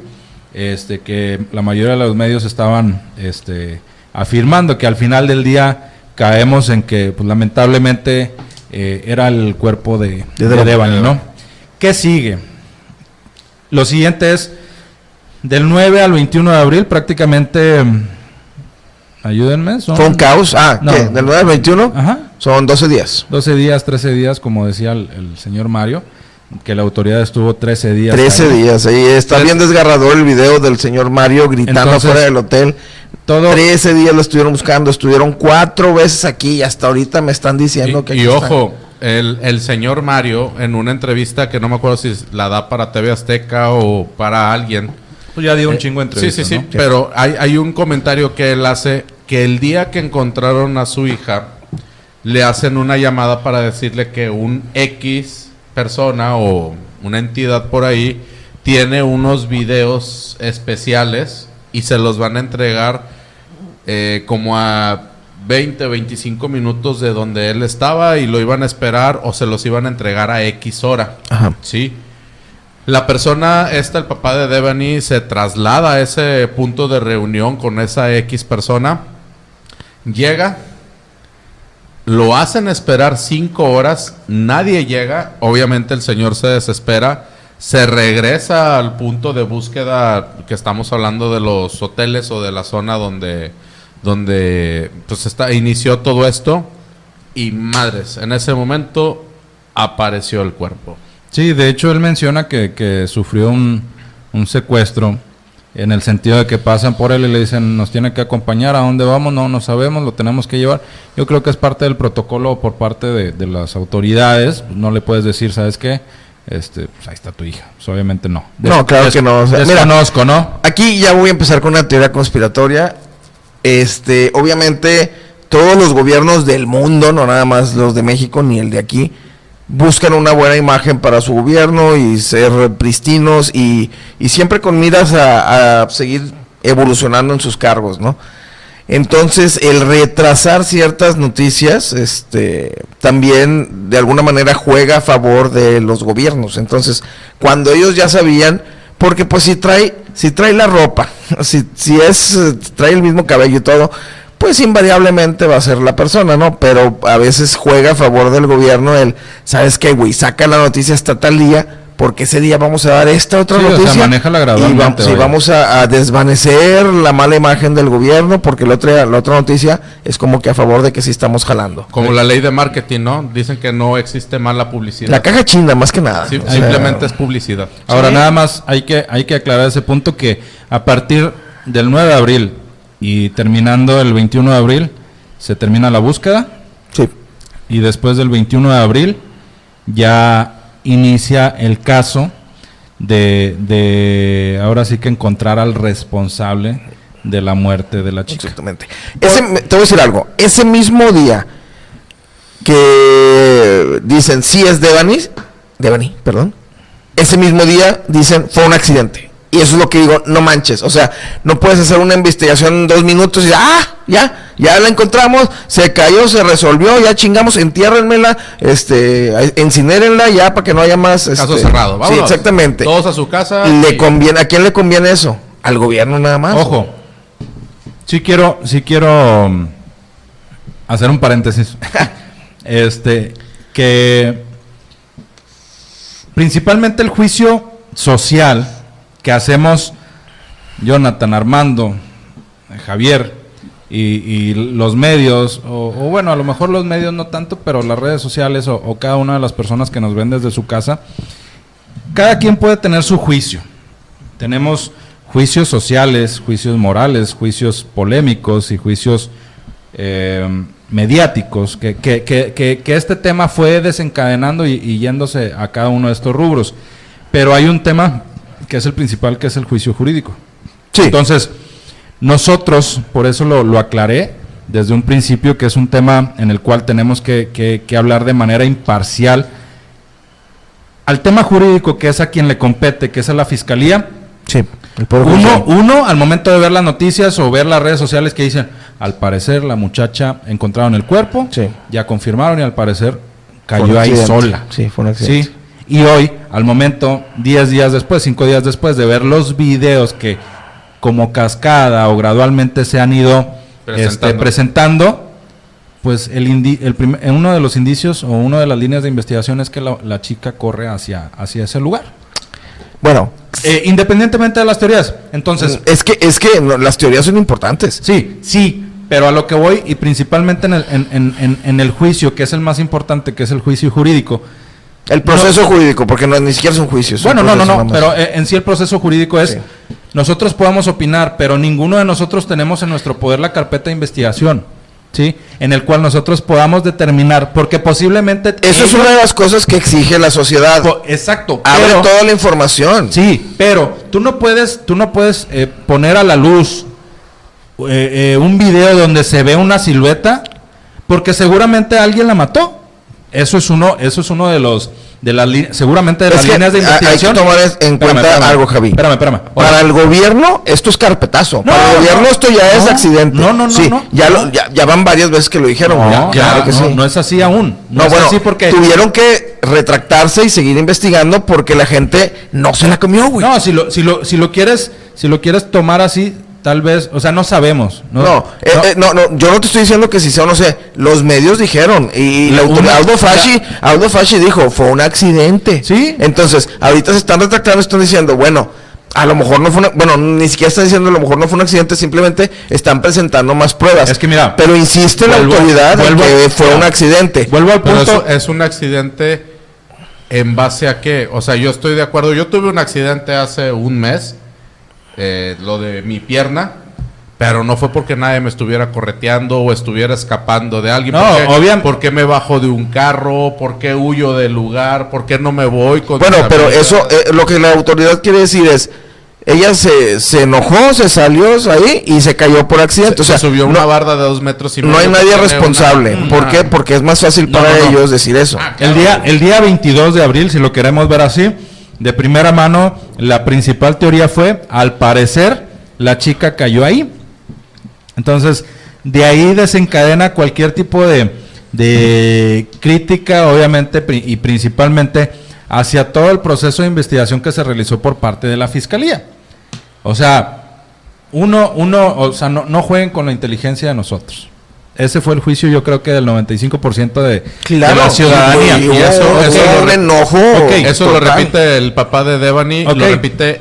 este, que la mayoría de los medios estaban este, afirmando que al final del día caemos en que pues, lamentablemente eh, era el cuerpo de, De de Devani. Devani, ¿no? ¿Qué sigue? Lo siguiente es del 9 al 21 de abril prácticamente... Ayúdenme. Son Fue un caos. Ah, No. ¿qué? ¿Del 9 al 21? Ajá. Son 12 días. 12 días, 13 días, como decía el, el señor Mario, que la autoridad estuvo 13 días. 13 ahí. días. Ahí está Tres- bien desgarrador el video del señor Mario gritando Entonces, afuera del hotel. Todo, 13 días lo estuvieron buscando. Estuvieron cuatro veces aquí y hasta ahorita me están diciendo que Y, y aquí están. ojo, el, el señor Mario, en una entrevista que no me acuerdo si la da para TV Azteca o para alguien. pues ya dio un Eh, chingo entre Sí, sí, sí. Pero hay, hay un comentario que él hace que el día que encontraron a su hija, le hacen una llamada para decirle que un X persona o una entidad por ahí tiene unos videos especiales y se los van a entregar eh, como a 20, 25 minutos de donde él estaba y lo iban a esperar o se los iban a entregar a X hora. Ajá. Sí. La persona, esta, el papá de Devani, se traslada a ese punto de reunión con esa X persona. Llega. Lo hacen esperar cinco horas. Nadie llega. Obviamente el señor se desespera. Se regresa al punto de búsqueda que estamos hablando de los hoteles o de la zona donde, donde pues está, inició todo esto. Y madres, en ese momento apareció el cuerpo. Sí, de hecho él menciona que, que sufrió un, un secuestro en el sentido de que pasan por él y le dicen nos tiene que acompañar a dónde vamos, no, no sabemos, lo tenemos que llevar. Yo creo que es parte del protocolo por parte de, de las autoridades, no le puedes decir, ¿sabes qué? Este, pues ahí está tu hija. Pues obviamente no. No, claro que no, o sea, mira, desconozco, ¿no? Aquí ya voy a empezar con una teoría conspiratoria. Este, obviamente, todos los gobiernos del mundo, no nada más los de México ni el de aquí, buscan una buena imagen para su gobierno y ser pristinos y, y siempre con miras a, a seguir evolucionando en sus cargos, ¿no? Entonces, el retrasar ciertas noticias, este, también de alguna manera juega a favor de los gobiernos. Entonces, cuando ellos ya sabían, porque pues si trae, si trae la ropa, si, si es, eh, trae el mismo cabello y todo, pues invariablemente va a ser la persona, ¿no? Pero a veces juega a favor del gobierno el, ¿sabes qué, güey? Saca la noticia hasta tal día porque ese día vamos a dar esta otra Sí, o sea, noticia. y vamos, sí, vaya. vamos a, a desvanecer la mala imagen del gobierno, porque la otra, la otra noticia es como que a favor de que sí estamos jalando. Como la ley de marketing, ¿no? Dicen que no existe mala publicidad. La caja chinda, más que nada. Sí, O sea, simplemente es publicidad. Ahora Sí. nada más hay que, hay que aclarar ese punto que a partir del 9 de abril y terminando el 21 de abril se termina la búsqueda Sí. y después del 21 de abril ya inicia el caso de, de ahora sí que encontrar al responsable de la muerte de la chica. Exactamente. Ese, te voy a decir algo. Ese mismo día que dicen sí es Devani, Devani, perdón. Ese mismo día dicen fue un accidente. Y eso es lo que digo, no manches. O sea, no puedes hacer una investigación en dos minutos y ah, ya, ya la encontramos, se cayó, se resolvió, ya chingamos, entiérrenmela, este, incinérenla ya para que no haya más. Caso este, cerrado. Sí, Vámonos. exactamente. Todos a su casa. Le y- conviene, ¿a quién le conviene eso? Al gobierno nada más. Ojo, sí quiero, sí quiero um, hacer un paréntesis. este, que principalmente el juicio social que hacemos Jonathan, Armando, Javier y, los medios, o, bueno, a lo mejor los medios no tanto, pero las redes sociales o, cada una de las personas que nos ven desde su casa, cada quien puede tener su juicio. Tenemos juicios sociales, juicios morales, juicios polémicos y juicios eh, mediáticos, que, que- este tema fue desencadenando y yéndose a cada uno de estos rubros. Pero hay un tema que es el principal, que es el juicio jurídico. Sí. Entonces, nosotros, por eso lo, lo aclaré desde un principio, que es un tema en el cual tenemos que, que- que hablar de manera imparcial. Al tema jurídico, que es a quien le compete, que es a la fiscalía, Sí, el uno, uno, al momento de ver las noticias o ver las redes sociales que dicen, al parecer la muchacha encontraron el cuerpo, Sí. ya confirmaron y al parecer cayó ahí sola. Sí, fue un accidente. Sí. Y hoy, al momento, 10 días después, 5 días después de ver los videos que como cascada o gradualmente se han ido Presentando. este, presentando, pues el indi- el prim- eh, uno de los indicios o una de las líneas de investigación es que la, la chica corre hacia, hacia ese lugar. Bueno, Eh, independientemente de las teorías. Entonces, es que es que las teorías son importantes. Sí, sí, pero a lo que voy y principalmente en el, en, en- en- en el juicio, que es el más importante, que es el juicio jurídico. El proceso jurídico, porque no, ni siquiera son juicios. son Bueno, no, no, no, pero en sí el proceso jurídico es, Sí. nosotros podemos opinar, pero ninguno de nosotros tenemos en nuestro poder la carpeta de investigación, ¿sí? En el cual nosotros podamos determinar, porque posiblemente... Eso es una de las cosas que exige la sociedad. po- Exacto. Abre pero- toda la información. Sí, pero tú no puedes, tú no puedes eh, poner a la luz eh, eh, un video donde se ve una silueta, porque seguramente alguien la mató. Eso es uno, eso es uno de los de las seguramente de Es las líneas de hay- hay que investigación. tomar en cuenta algo, Javi. Espérame, espérame. Para el gobierno, esto es carpetazo. No, Para el gobierno, no, esto ya es accidente. no, no, no, Sí, ya, lo- ya, ya van varias veces que lo dijeron. No, Ya, claro que no, sí. no es así aún. No, No, es bueno, así porque tuvieron que retractarse y seguir investigando porque la gente no se la comió, güey. no, si lo, si lo, si lo quieres, si lo quieres tomar así, tal vez, o sea, no sabemos. No, No, eh, eh, no, no, yo no te estoy diciendo que si sea o no sé, los medios dijeron y la autoridad, Aldo Fasci, la- Aldo Fasci dijo, fue un accidente. Sí. Entonces, ahorita se están retractando, están diciendo, bueno, a lo mejor no fue una, bueno, ni siquiera están diciendo a lo mejor no fue un accidente, simplemente están presentando más pruebas. Es que mira, pero insiste la vuelvo- autoridad en que fue mira, un accidente. Vuelvo al Pero punto. eso es un accidente en base a qué? O sea, yo estoy de acuerdo. Yo tuve un accidente hace un mes, eh, lo de mi pierna, pero no fue porque nadie me estuviera correteando o estuviera escapando de alguien. No, ¿Por qué, obviam- ¿Por qué me bajo de un carro? ¿Por qué huyo del lugar? ¿Por qué no me voy con Bueno, pero eso, eh, lo que la autoridad quiere decir es, ella se, se enojó, se salió ahí y se cayó por accidente. o sea, se subió no- una barda de dos metros y No hay nadie responsable. una- ¿Por una- qué? Porque es más fácil No, para no, no. ellos decir eso. Ah, El día, el día 22 de abril, si lo queremos ver así, de primera mano, la principal teoría fue, al parecer, la chica cayó ahí. Entonces, de ahí desencadena cualquier tipo de, de crítica, obviamente, y principalmente hacia todo el proceso de investigación que se realizó por parte de la Fiscalía. O sea, uno, uno, o sea, no, no jueguen con la inteligencia de nosotros. Ese fue el juicio, yo creo que del 95% de, de Claro, la ciudadanía. y Y eso- hubo- eso lo un re- enojo. Ok, Eso lo repite el papá de Devani, Ok. lo repite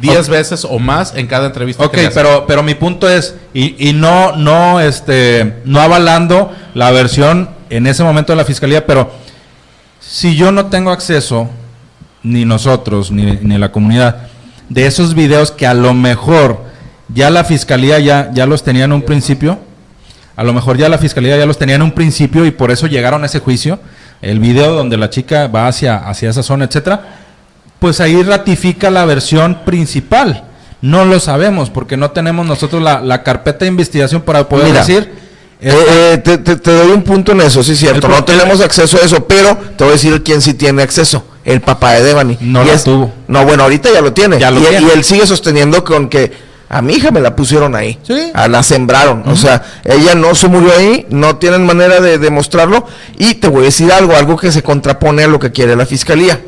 10 veces o más en cada entrevista Ok, que pero, pero mi punto es, y, y no, no, este, no avalando la versión en ese momento de la fiscalía, pero si yo no tengo acceso, ni nosotros, ni, ni la comunidad, de esos videos que a lo mejor ya la fiscalía ya, ya los tenía en un principio, a lo mejor ya la fiscalía ya los tenía en un principio y por eso llegaron a ese juicio, el video donde la chica va hacia, hacia esa zona, etcétera, pues ahí ratifica la versión principal. No lo sabemos porque no tenemos nosotros la, la carpeta de investigación para poder Mira, decir. Eh, eh, te, te- te doy un punto en eso, sí es cierto. No tenemos acceso a eso, pero te voy a decir quién sí tiene acceso. El papá de Devani. No lo tuvo. No, bueno, ahorita ya lo tiene. Ya lo y, tiene. y él sigue sosteniendo con que a mi hija me la pusieron ahí. Sí. A la sembraron. O sea, ella no se murió ahí, no tienen manera de demostrarlo. Y te voy a decir algo, algo que se contrapone a lo que quiere la fiscalía.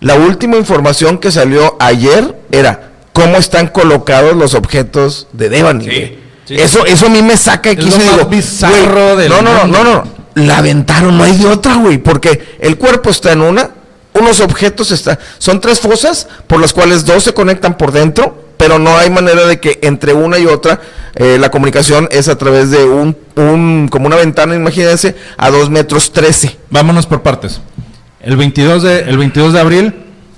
La última información que salió ayer era cómo están colocados los objetos de Devani. Sí. Eso, eso a mí me saca Es aquí lo y más digo, bizarro güey, del no, no, no, no, no, la aventaron, no hay de otra, güey, porque el cuerpo está en una, unos objetos está, son tres fosas por las cuales dos se conectan por dentro, pero no hay manera de que entre una y otra eh, la comunicación es a través de un, un, como una ventana, imagínense, a dos metros trece. Vámonos por partes. El 22 de, el 22 de abril,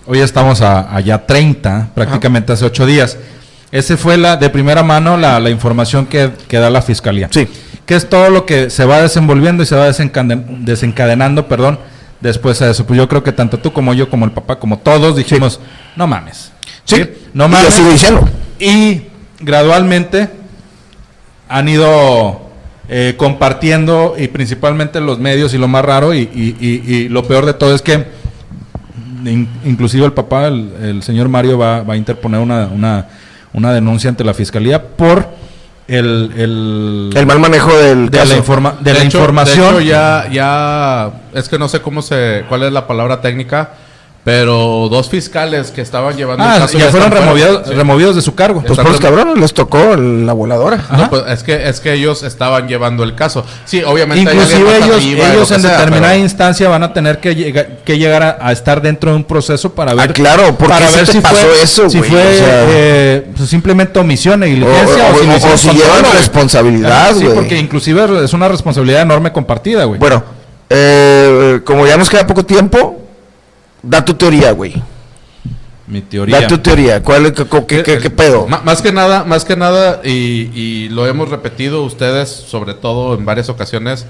hoy estamos a, allá 30, prácticamente hace ocho días. Ese fue la de primera mano la, la información que, que da la fiscalía. Sí. Que es todo lo que se va desenvolviendo y se va desencaden- desencadenando, perdón, después a eso. Pues yo creo que tanto tú como yo, como el papá, como todos dijimos, no mames. Sí, No y mames. yo sigo diciendo. Y gradualmente han ido eh, compartiendo y principalmente los medios y lo más raro y, y- y- y lo peor de todo es que in- inclusive el papá, el, el señor Mario va, va a interponer una, una, una denuncia ante la fiscalía por el, el, El mal manejo del de caso. la, informa- de la hecho- información. de hecho, ya, ya, es que no sé cómo se, cuál es la palabra técnica, pero dos fiscales que estaban llevando Ah, el caso ya fueron están fuera. removidos, Sí. removidos de su cargo. Pues por los cabrones les tocó la voladora. No, pues, es que es que ellos estaban llevando el caso. Sí, obviamente. Inclusive ellos, ellos lo en sea, determinada pero- instancia van a tener que, llega- que llegar a, a estar dentro de un proceso para ver, Ah, claro, ¿por qué para ver si pasó fue, eso, si fue O sea- eh, pues, simplemente omisión, O, negligencia o, o- o- o si llevan güey. responsabilidad, Sí, porque inclusive es una responsabilidad enorme compartida, güey. Bueno, eh, como ya nos queda poco tiempo, da tu teoría, güey. Mi teoría. Da tu teoría. ¿Cuál, es- qué, qué- qué- qué pedo? Más que nada, más que nada, y, y lo hemos repetido ustedes, sobre todo en varias ocasiones,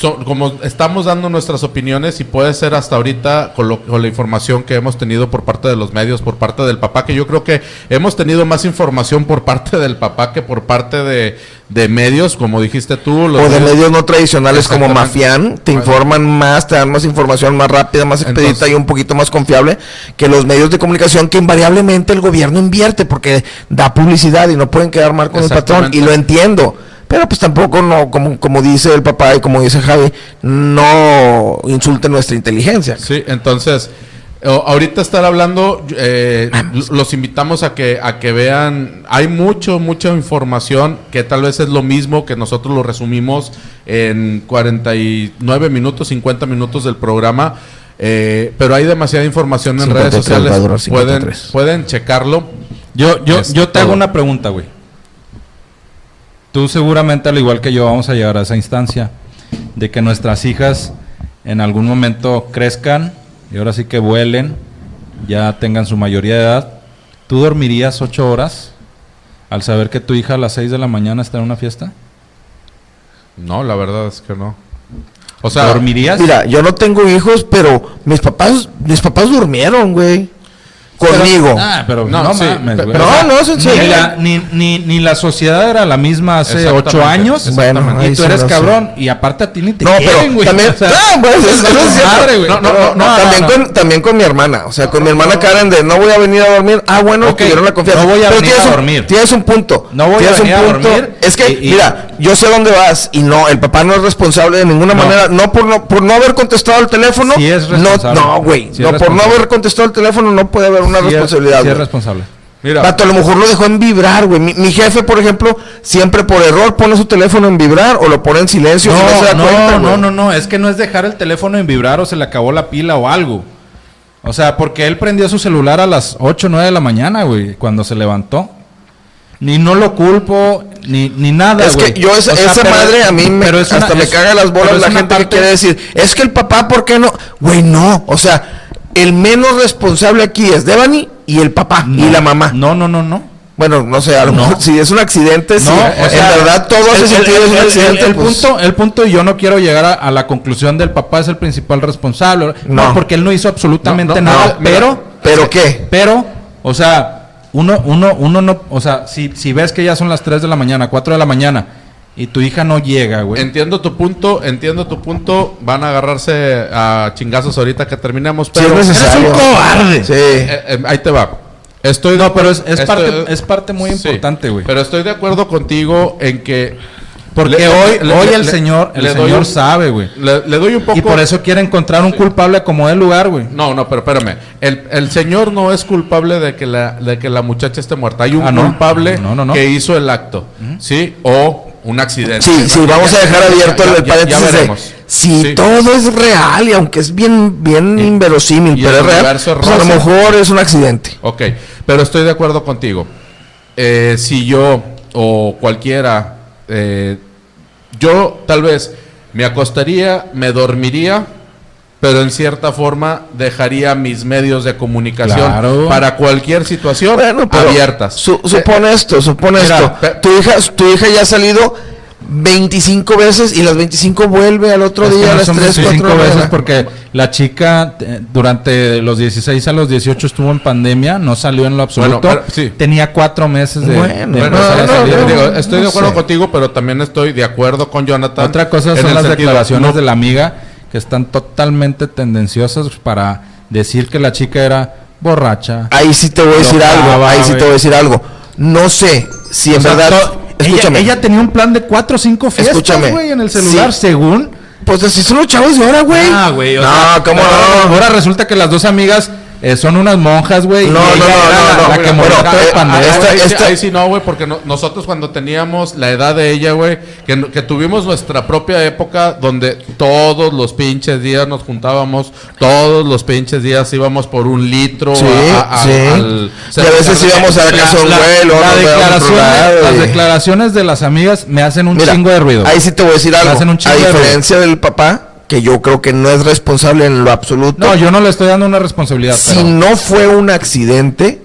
so- como estamos dando nuestras opiniones y puede ser hasta ahorita con, lo- con la información que hemos tenido por parte de los medios, por parte del papá, que yo creo que hemos tenido más información por parte del papá que por parte de, de medios, como dijiste tú. los O de medios- medios no tradicionales como. Mafián, te informan más, te dan más información más rápida, más expedita Entonces- y un poquito más confiable que los medios de comunicación que invariablemente el gobierno invierte porque da publicidad y no pueden quedar mal con el patrón. Y lo entiendo. Pero pues tampoco, no como, como dice el papá y como dice Javi, no insulte nuestra inteligencia. Sí, entonces, ahorita estar hablando, eh, los invitamos a que, a que vean, hay mucho, mucha información que tal vez es lo mismo que nosotros lo resumimos en 49 minutos, 50 minutos del programa, eh, pero hay demasiada información en 53 redes sociales, pueden, 53. pueden checarlo. Yo, yo, Es yo te hago una pregunta, güey. Tú seguramente, al igual que yo, vamos a llegar a esa instancia de que nuestras hijas en algún momento crezcan y ahora sí que vuelen, ya tengan su mayoría de edad. ¿Tú dormirías ocho horas al saber que tu hija a las seis de la mañana está en una fiesta? No, la verdad es que no. O sea, ¿Dormirías? Mira, yo no tengo hijos, pero mis papás, mis papás durmieron, güey. Conmigo. Ah, pero No, no, sí, mames, pe- güey. no, no, es en ni serio. la, ni, ni, ni la sociedad era la misma hace ocho años. Bueno, y tú sí eres sé. cabrón. Y aparte a ti ni te No, quieren, pero güey. también, O sea, no, pues, eso, eso es cierto. madre, güey. No, no, Pero- no, no, también, no. Con, también con mi hermana, o sea, con mi hermana Karen de no voy a venir a dormir. Ah, bueno, Ok, tuvieron la confianza. no voy a Pero venir tienes a un- dormir. Tienes un punto. No voy a venir a un punto. dormir Es que, mira, yo sé dónde vas y no, el papá no es responsable de ninguna manera, no por no por no haber contestado el teléfono. Sí es no, responsable. no, güey, Sí no por no haber contestado el teléfono no puede haber una Sí es- responsabilidad. sí es güey. responsable. Mira. A lo mejor lo dejó en vibrar, güey. Mi, mi jefe, por ejemplo, siempre por error pone su teléfono en vibrar o lo pone en silencio. si no, se da No, cuenta, no, no, no, es que no es dejar el teléfono en vibrar o se le acabó la pila o algo. O sea, porque él prendió su celular a las 8 o 9 de la mañana, güey, cuando se levantó. Ni no lo culpo, ni, ni nada, Es que yo, esa, O sea, esa pero- madre, a mí me, pero es hasta una- me es- caga las bolas la gente que parte- quiere decir, es que el papá, ¿por qué no? Güey, no. O sea, el menos responsable aquí es Devani y el papá y la mamá. No, no, no, no. Bueno, no sé, a lo No. mejor si es un accidente, No, o en sea, verdad todo el- sentido el- es un accidente. El, pues, punto, el punto, y yo no quiero llegar a, a la conclusión del papá es el principal responsable. No, porque él no hizo absolutamente nada. pero, ¿Pero qué? pero, o sea, uno, uno, uno no, o sea, si, si ves que ya son las 3 de la mañana, 4 de la mañana, y tu hija no llega, güey. Entiendo tu punto, entiendo tu punto. Van a agarrarse a chingazos ahorita que terminemos. Sí, Pero es necesario. eres un cobarde. Sí. Eh, eh, ahí te va. Estoy No, pero es- es estoy- parte- es parte muy importante, güey. Pero estoy de acuerdo contigo en que Porque le- hoy, le- hoy el le- señor, el le doy señor un- sabe, güey. Le, le doy un poco Y por eso quiere encontrar un culpable como del lugar, güey. No, no, pero espérame. El, el señor no es culpable de que la, de que la muchacha esté muerta. Hay un Ah, ¿no? culpable No, no, no. que hizo el acto, ¿sí? O un accidente. Sí, sí, vamos a dejar abierto el paréntesis si Sí. todo es real y aunque es bien, bien inverosímil, y pero es real, pues a lo mejor es un accidente. Ok, pero estoy de acuerdo contigo. Eh, si yo o cualquiera, eh, yo tal vez me acostaría, me dormiría, pero en cierta forma dejaría mis medios de comunicación Claro. para cualquier situación Bueno, pero abiertas. su- supone esto, supone mira, esto. pe- Tu hija, tu hija ya ha salido 25 veces y las 25 vuelve al otro día a no las son 3, 25 4 veces veces. porque la chica eh, durante los 16 a los 18 estuvo en pandemia, no salió en lo absoluto. Bueno, pero- sí. Tenía cuatro meses de, Bueno, de Bueno, empezar no, a digo, estoy de acuerdo sé. contigo, pero también estoy de acuerdo con Jonathan. Otra cosa son las declaraciones no- de la amiga que están totalmente tendenciosas para decir que la chica era borracha. Ahí sí te voy a decir algo, ahí sí te voy a decir algo. No sé si en O sea, verdad... ella, escúchame. ella tenía un plan de cuatro o cinco fiestas, güey, en el celular, Sí. según. Pues así son los chavos de ahora, güey. Ah, güey. No, sea, ¿cómo no? Ahora resulta que las dos amigas eh, son unas monjas, güey. No, y no, no, no, la, no, que el pandero. esta- ahí, sí- esta- ahí sí no, güey, porque no- nosotros cuando teníamos la edad de ella, güey, que, no- que tuvimos nuestra propia época donde todos los pinches días nos juntábamos, todos los pinches días íbamos por un litro Sí, a- a- sí. al- Y a veces íbamos a la casa de un güey, la declaración- las declaraciones de las amigas me hacen un Mira, chingo de ruido. Ahí sí te voy a decir algo. hacen un chingo a de ruido. diferencia del papá, que yo creo que no es responsable en lo absoluto. No, yo no le estoy dando una responsabilidad. si pero- no fue un accidente,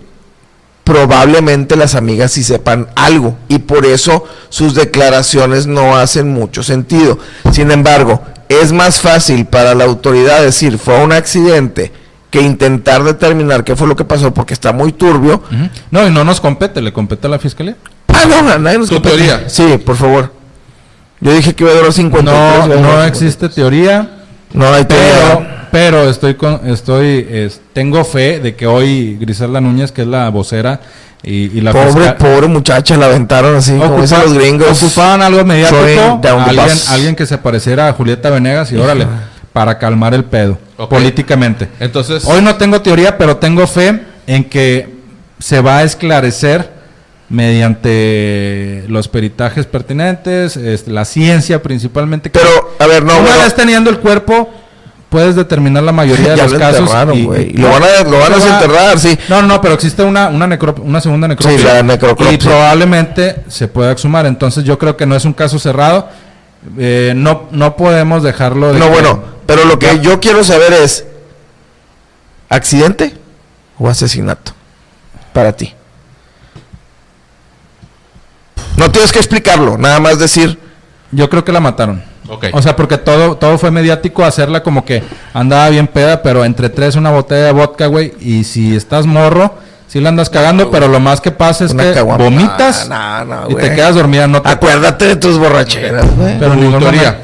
probablemente las amigas sí sepan algo y por eso sus declaraciones no hacen mucho sentido. Sin embargo, es más fácil para la autoridad decir fue un accidente que intentar determinar qué fue lo que pasó porque está muy turbio. No, y no nos compete, le compete a la fiscalía. Ah, no, a nadie nos Tu compete. teoría. Sí, por favor. Yo dije que iba a durar 53. No, no 53. existe teoría. No hay Pero, teoría. pero estoy con, estoy, es- tengo fe de que hoy Griselda Núñez, que es la vocera y, y la Pobre, fiscal- pobre muchacha, la aventaron así, como dicen los gringos. ocupaban algo mediático, alguien, que se pareciera a Julieta Venegas y órale, para calmar el pedo, políticamente. Entonces, Hoy no tengo teoría, pero tengo fe en que se va a esclarecer mediante los peritajes pertinentes, este, la ciencia principalmente. que Pero, a ver, no, una bueno, vez teniendo el cuerpo, puedes determinar la mayoría de Ya los lo casos. y- Lo van a- lo van a desenterrar, sí. No, no, pero existe una, una, necro- una segunda necropsia. la necropsia. Y probablemente se pueda exhumar. Entonces yo creo que no es un caso cerrado. Eh, no, no podemos dejarlo de No, que- bueno, pero lo que Ya. yo quiero saber es, ¿accidente o asesinato? Para ti. No tienes que explicarlo, nada más decir, Yo creo que la mataron. Ok. O sea, porque todo, todo fue mediático hacerla como que andaba bien peda, pero entre tres una botella de vodka, güey. Y si estás morro, sí la andas cagando, pero lo más que pasa es que caguama. vomitas no, no, y te quedas dormida. No te acuérdate de tus borracheras, güey. Pero ningún teoría.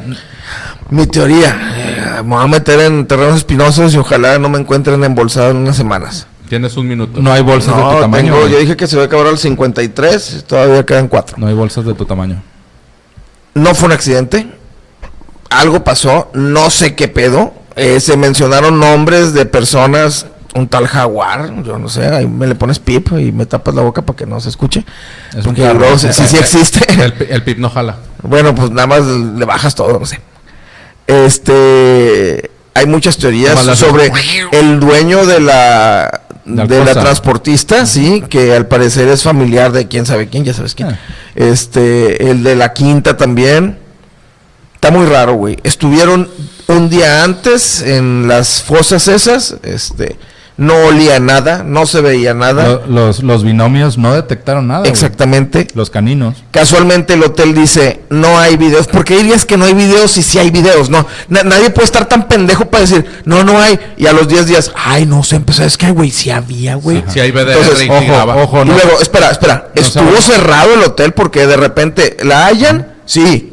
Mi teoría, eh, me voy a meter en terrenos espinosos y ojalá no me encuentren embolsado en unas semanas. Tienes un minuto. No hay bolsas de tu tamaño. tengo- yo dije que se va a acabar al 53, todavía quedan cuatro. No hay bolsas de tu tamaño. No fue un accidente. Algo pasó. No sé qué pedo. Eh, se mencionaron nombres de personas un tal jaguar, yo no sé, ahí me le pones pip y me tapas la boca para que no se escuche. Es un sí, sí, sí existe. El, pi- el pip no jala. Bueno, pues nada más le bajas todo, no sé. Este, hay muchas teorías sobre el dueño de la De de la transportista, sí, que al parecer es familiar de quién sabe quién, ya sabes quién. Ah. Este, el de la quinta también. Está muy raro, güey. Estuvieron un día antes en las fosas esas, este, no olía nada, no se veía nada. Lo- los, los binomios no detectaron nada. Exactamente. Los caninos. Casualmente el hotel dice, no hay videos. ¿Por qué dirías que no hay videos si sí hay videos? No, na- nadie puede estar tan pendejo para decir, no, no hay. Y a los 10 días, ay, no sé, pues, ¿sabes qué, güey? Sí había, güey. Si hay VDR Entonces, y ojo, ojo. y no. luego, espera, espera, No ¿estuvo cerrado el hotel porque de repente la hallan? Sí.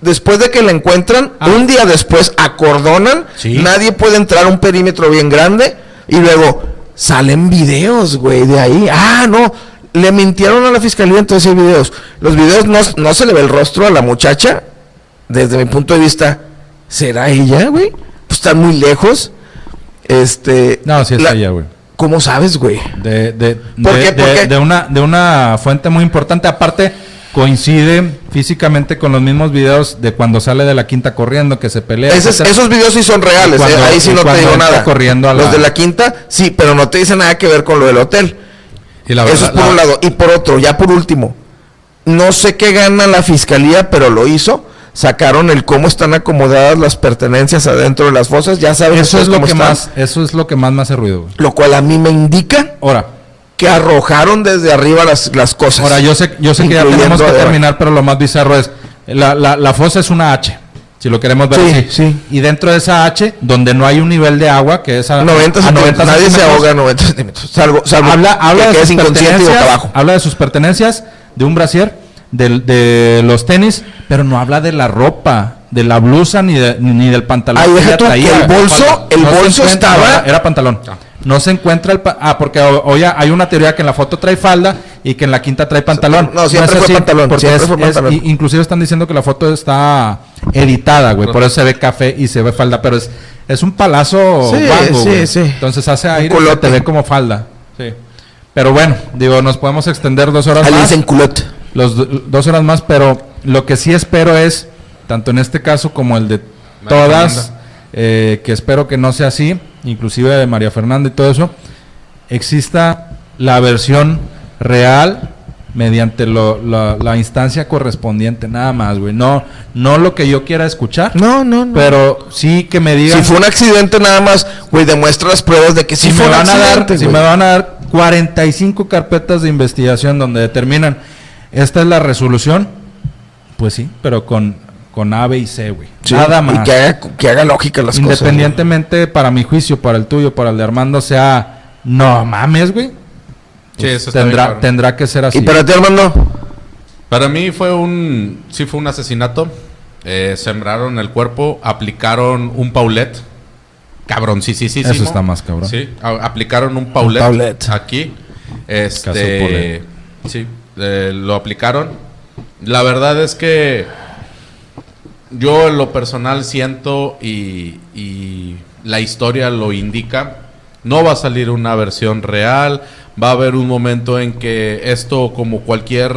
Después de que la encuentran, Ah. un día después acordonan, Sí. nadie puede entrar a un perímetro bien grande y luego salen videos, güey, de ahí. Ah, no, le mintieron a la fiscalía, entonces hay videos. Los videos no, no se le ve el rostro a la muchacha, desde mi punto de vista, ¿será ella, güey? Pues están muy lejos. Este. No, sí es la- ella, güey. ¿Cómo sabes, güey? De, de, ¿Por de- qué? ¿Por de- qué? de una, de una fuente muy importante. Aparte, coincide físicamente con los mismos videos de cuando sale de la quinta corriendo, que se pelea. Esos, esos videos sí son reales, cuando- eh, ahí sí no te digo nada. corriendo a la- Los de la quinta, sí, pero no te dice nada que ver con lo del hotel. Y la Eso es por la- un lado. Y por otro, ya por último, no sé qué gana la fiscalía, pero lo hizo. Sacaron el cómo están acomodadas las pertenencias adentro de las fosas. Ya saben Eso es lo que están. más, eso es lo que más me hace ruido. Lo cual a mí me indica Ahora, que arrojaron desde arriba las, las cosas. ahora yo sé, yo sé que ya tenemos que terminar, pero lo más bizarro es la, la, la fosa es una H. Si lo queremos ver Sí, así. sí. Y dentro de esa H, donde no hay un nivel de agua, que es a, 90 a centímetros. Nadie se ahoga a 90 centímetros. Salvo, salvo habla, habla que de sus inconsciente y boca pertenencias, abajo. habla de sus pertenencias, de un brasier, del- de, los tenis, pero no habla de la ropa, de la blusa ni, de- ni del pantalón. Ay, que deja tú traía. el bolso- el bolso estaba- era, era pantalón. No se encuentra el pa- ah porque o- hoy hay una teoría que en la foto trae falda y que en la quinta trae pantalón. No, siempre fue pantalón, porque siempre es- fue pantalón. i- inclusive están diciendo que la foto está editada, güey, por eso se ve café y se ve falda, pero es es un palazo Sí, guango, sí, güey. sí. Entonces hace aire y te ve como falda. Sí. Pero bueno, digo, nos podemos extender dos horas Ahí más. dicen. Los do- dos horas más, pero lo que sí espero es, tanto en este caso como el de todas, eh, que espero que no sea así, inclusive de María Fernanda y todo eso, exista la versión real mediante lo- la, la instancia correspondiente, nada más, güey. No, no lo que yo quiera escuchar, No, no, no. pero sí que me digan... Si fue un accidente nada más, güey, demuestra las pruebas de que sí si fue me un van a dar, si me van a dar 45 carpetas de investigación donde determinan esta es la resolución, pues sí, pero con, con A, B y C, güey. Sí, Nada Y más. que haga, que haga lógica las cosas. Independientemente para mi juicio, para el tuyo, para el de Armando, sea, no mames, güey. Sí, pues eso está bien tendrá, cabrón. tendrá que ser así. Y para ti, Armando, Para mí fue un. Sí, fue un asesinato. Eh, sembraron el cuerpo, aplicaron un paulet. Cabrón, sí, sí, sí. Eso está más cabrón. Sí, a- aplicaron un paulet, paulet. aquí. Este. Sí, eh, lo aplicaron. La verdad es que. Yo en lo personal siento y, y la historia lo indica. No va a salir una versión real. Va a haber un momento en que esto, como cualquier,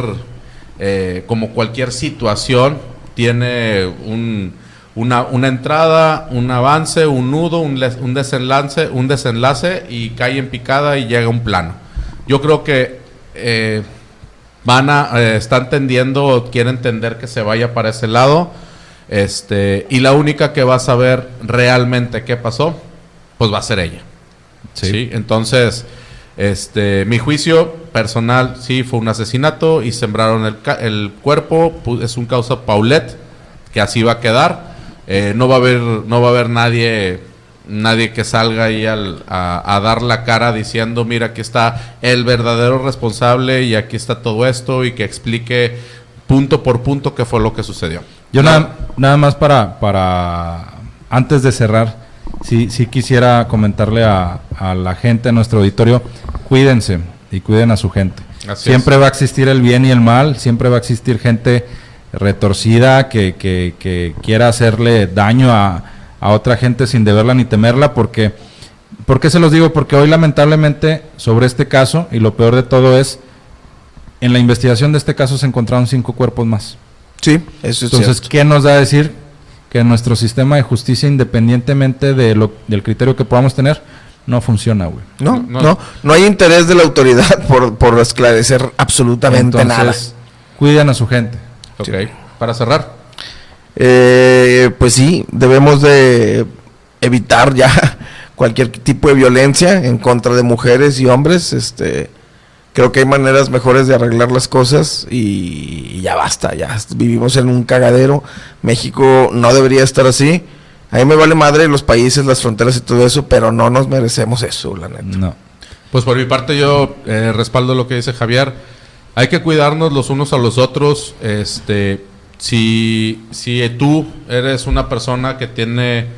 eh, como cualquier situación, tiene un, una, una entrada, un avance, un nudo, un, desenlace, un desenlace y cae en picada y llega un plano. Yo creo que eh, van a eh, están tendiendo, quieren entender que se vaya para ese lado. Este, y la única que va a saber realmente qué pasó, pues va a ser ella. Sí. Sí. Entonces, este, mi juicio personal sí fue un asesinato y sembraron el, el cuerpo, es un causa Paulet, que así va a quedar. Eh, no va a haber, no va a haber nadie, nadie que salga ahí al- a, a dar la cara diciendo, mira, aquí está el verdadero responsable y aquí está todo esto y que explique punto por punto qué fue lo que sucedió. Yo nada, nada más para, para antes de cerrar, sí, sí quisiera comentarle a, a la gente, a nuestro auditorio, cuídense y cuiden a su gente. Así siempre va a existir el bien y el mal, siempre va a existir gente retorcida que, que, que quiera hacerle daño a, a otra gente sin deberla ni temerla, porque ¿Por qué se los digo? Porque hoy lamentablemente sobre este caso, y lo peor de todo es, en la investigación de este caso se encontraron cinco cuerpos más. Sí, eso es Entonces, cierto. ¿qué nos da a decir? Que nuestro sistema de justicia, independientemente de lo, del criterio que podamos tener, no funciona, güey. No, No, no, no. hay interés de la autoridad por, por esclarecer absolutamente nada. Entonces, cuiden a su gente. Ok. Para cerrar. Eh, pues sí, debemos de evitar ya cualquier tipo de violencia en contra de mujeres y hombres. Este, creo que hay maneras mejores de arreglar las cosas y, ya basta. Ya vivimos en un cagadero. México no debería estar así. A mí me vale madre los países, las fronteras y todo eso, pero no nos merecemos eso, la neta. No. Pues por mi parte yo eh, respaldo lo que dice Javier. Hay que cuidarnos los unos a los otros. Este, si, si tú eres una persona que tiene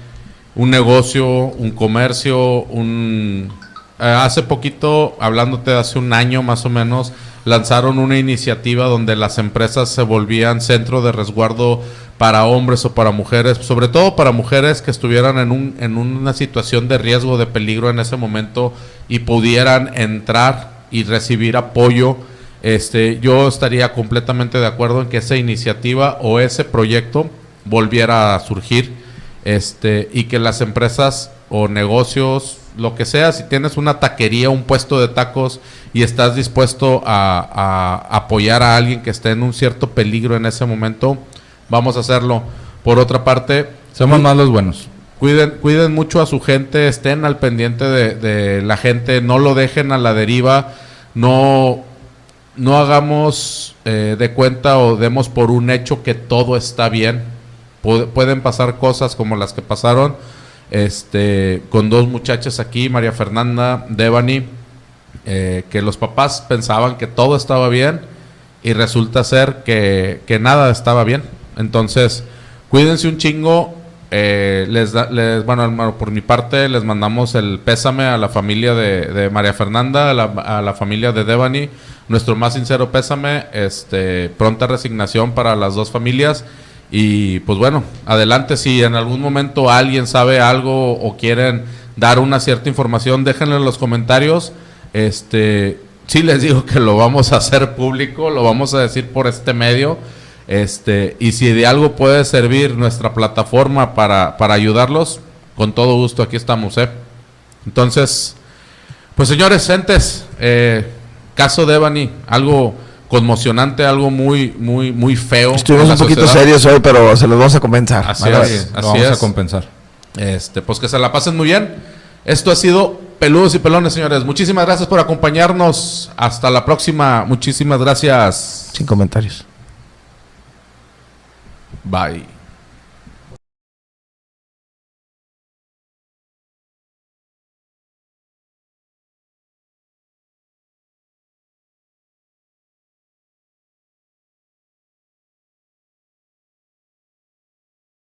un negocio, un comercio, un hace poquito, hablándote de hace un año más o menos, lanzaron una iniciativa donde las empresas se volvían centro de resguardo para hombres o para mujeres, sobre todo para mujeres que estuvieran en, un, en una situación de riesgo, de peligro en ese momento y pudieran entrar y recibir apoyo. Este, yo estaría completamente de acuerdo en que esa iniciativa o ese proyecto volviera a surgir este, y que las empresas o negocios, lo que sea, si tienes una taquería, un puesto de tacos y estás dispuesto a, a apoyar a alguien que esté en un cierto peligro en ese momento, vamos a hacerlo. Por otra parte, Somos más los buenos. Cuiden, cuiden mucho a su gente, estén al pendiente de, de la gente, no lo dejen a la deriva, no, no hagamos eh, de cuenta o demos por un hecho que todo está bien. Pu- pueden pasar cosas como las que pasaron este, con dos muchachas aquí, María Fernanda, Devani, eh, que los papás pensaban que todo estaba bien y resulta ser que, que nada estaba bien. Entonces, cuídense un chingo. eh, les, da- les bueno, por mi parte, les mandamos el pésame a la familia de, de María Fernanda, a la, a la familia de Devani. Nuestro más sincero pésame, este, pronta resignación para las dos familias. Y pues bueno, adelante si en algún momento alguien sabe algo o quieren dar una cierta información, déjenlo en los comentarios. Este, sí les digo que lo vamos a hacer público, lo vamos a decir por este medio. Este, y si de algo puede servir nuestra plataforma para, para ayudarlos, con todo gusto aquí estamos, ¿eh? Entonces, pues señores, entes, eh, caso de Evany, algo conmocionante, algo muy, muy, muy feo. Estuvimos un poquito sociedad. serios hoy, pero se los vamos a compensar. Así Van a es. así vamos es. a compensar. Este, pues que se la pasen muy bien. Esto ha sido Peludos y Pelones, señores. Muchísimas gracias por acompañarnos. Hasta la próxima. Muchísimas gracias. Sin comentarios. Bye.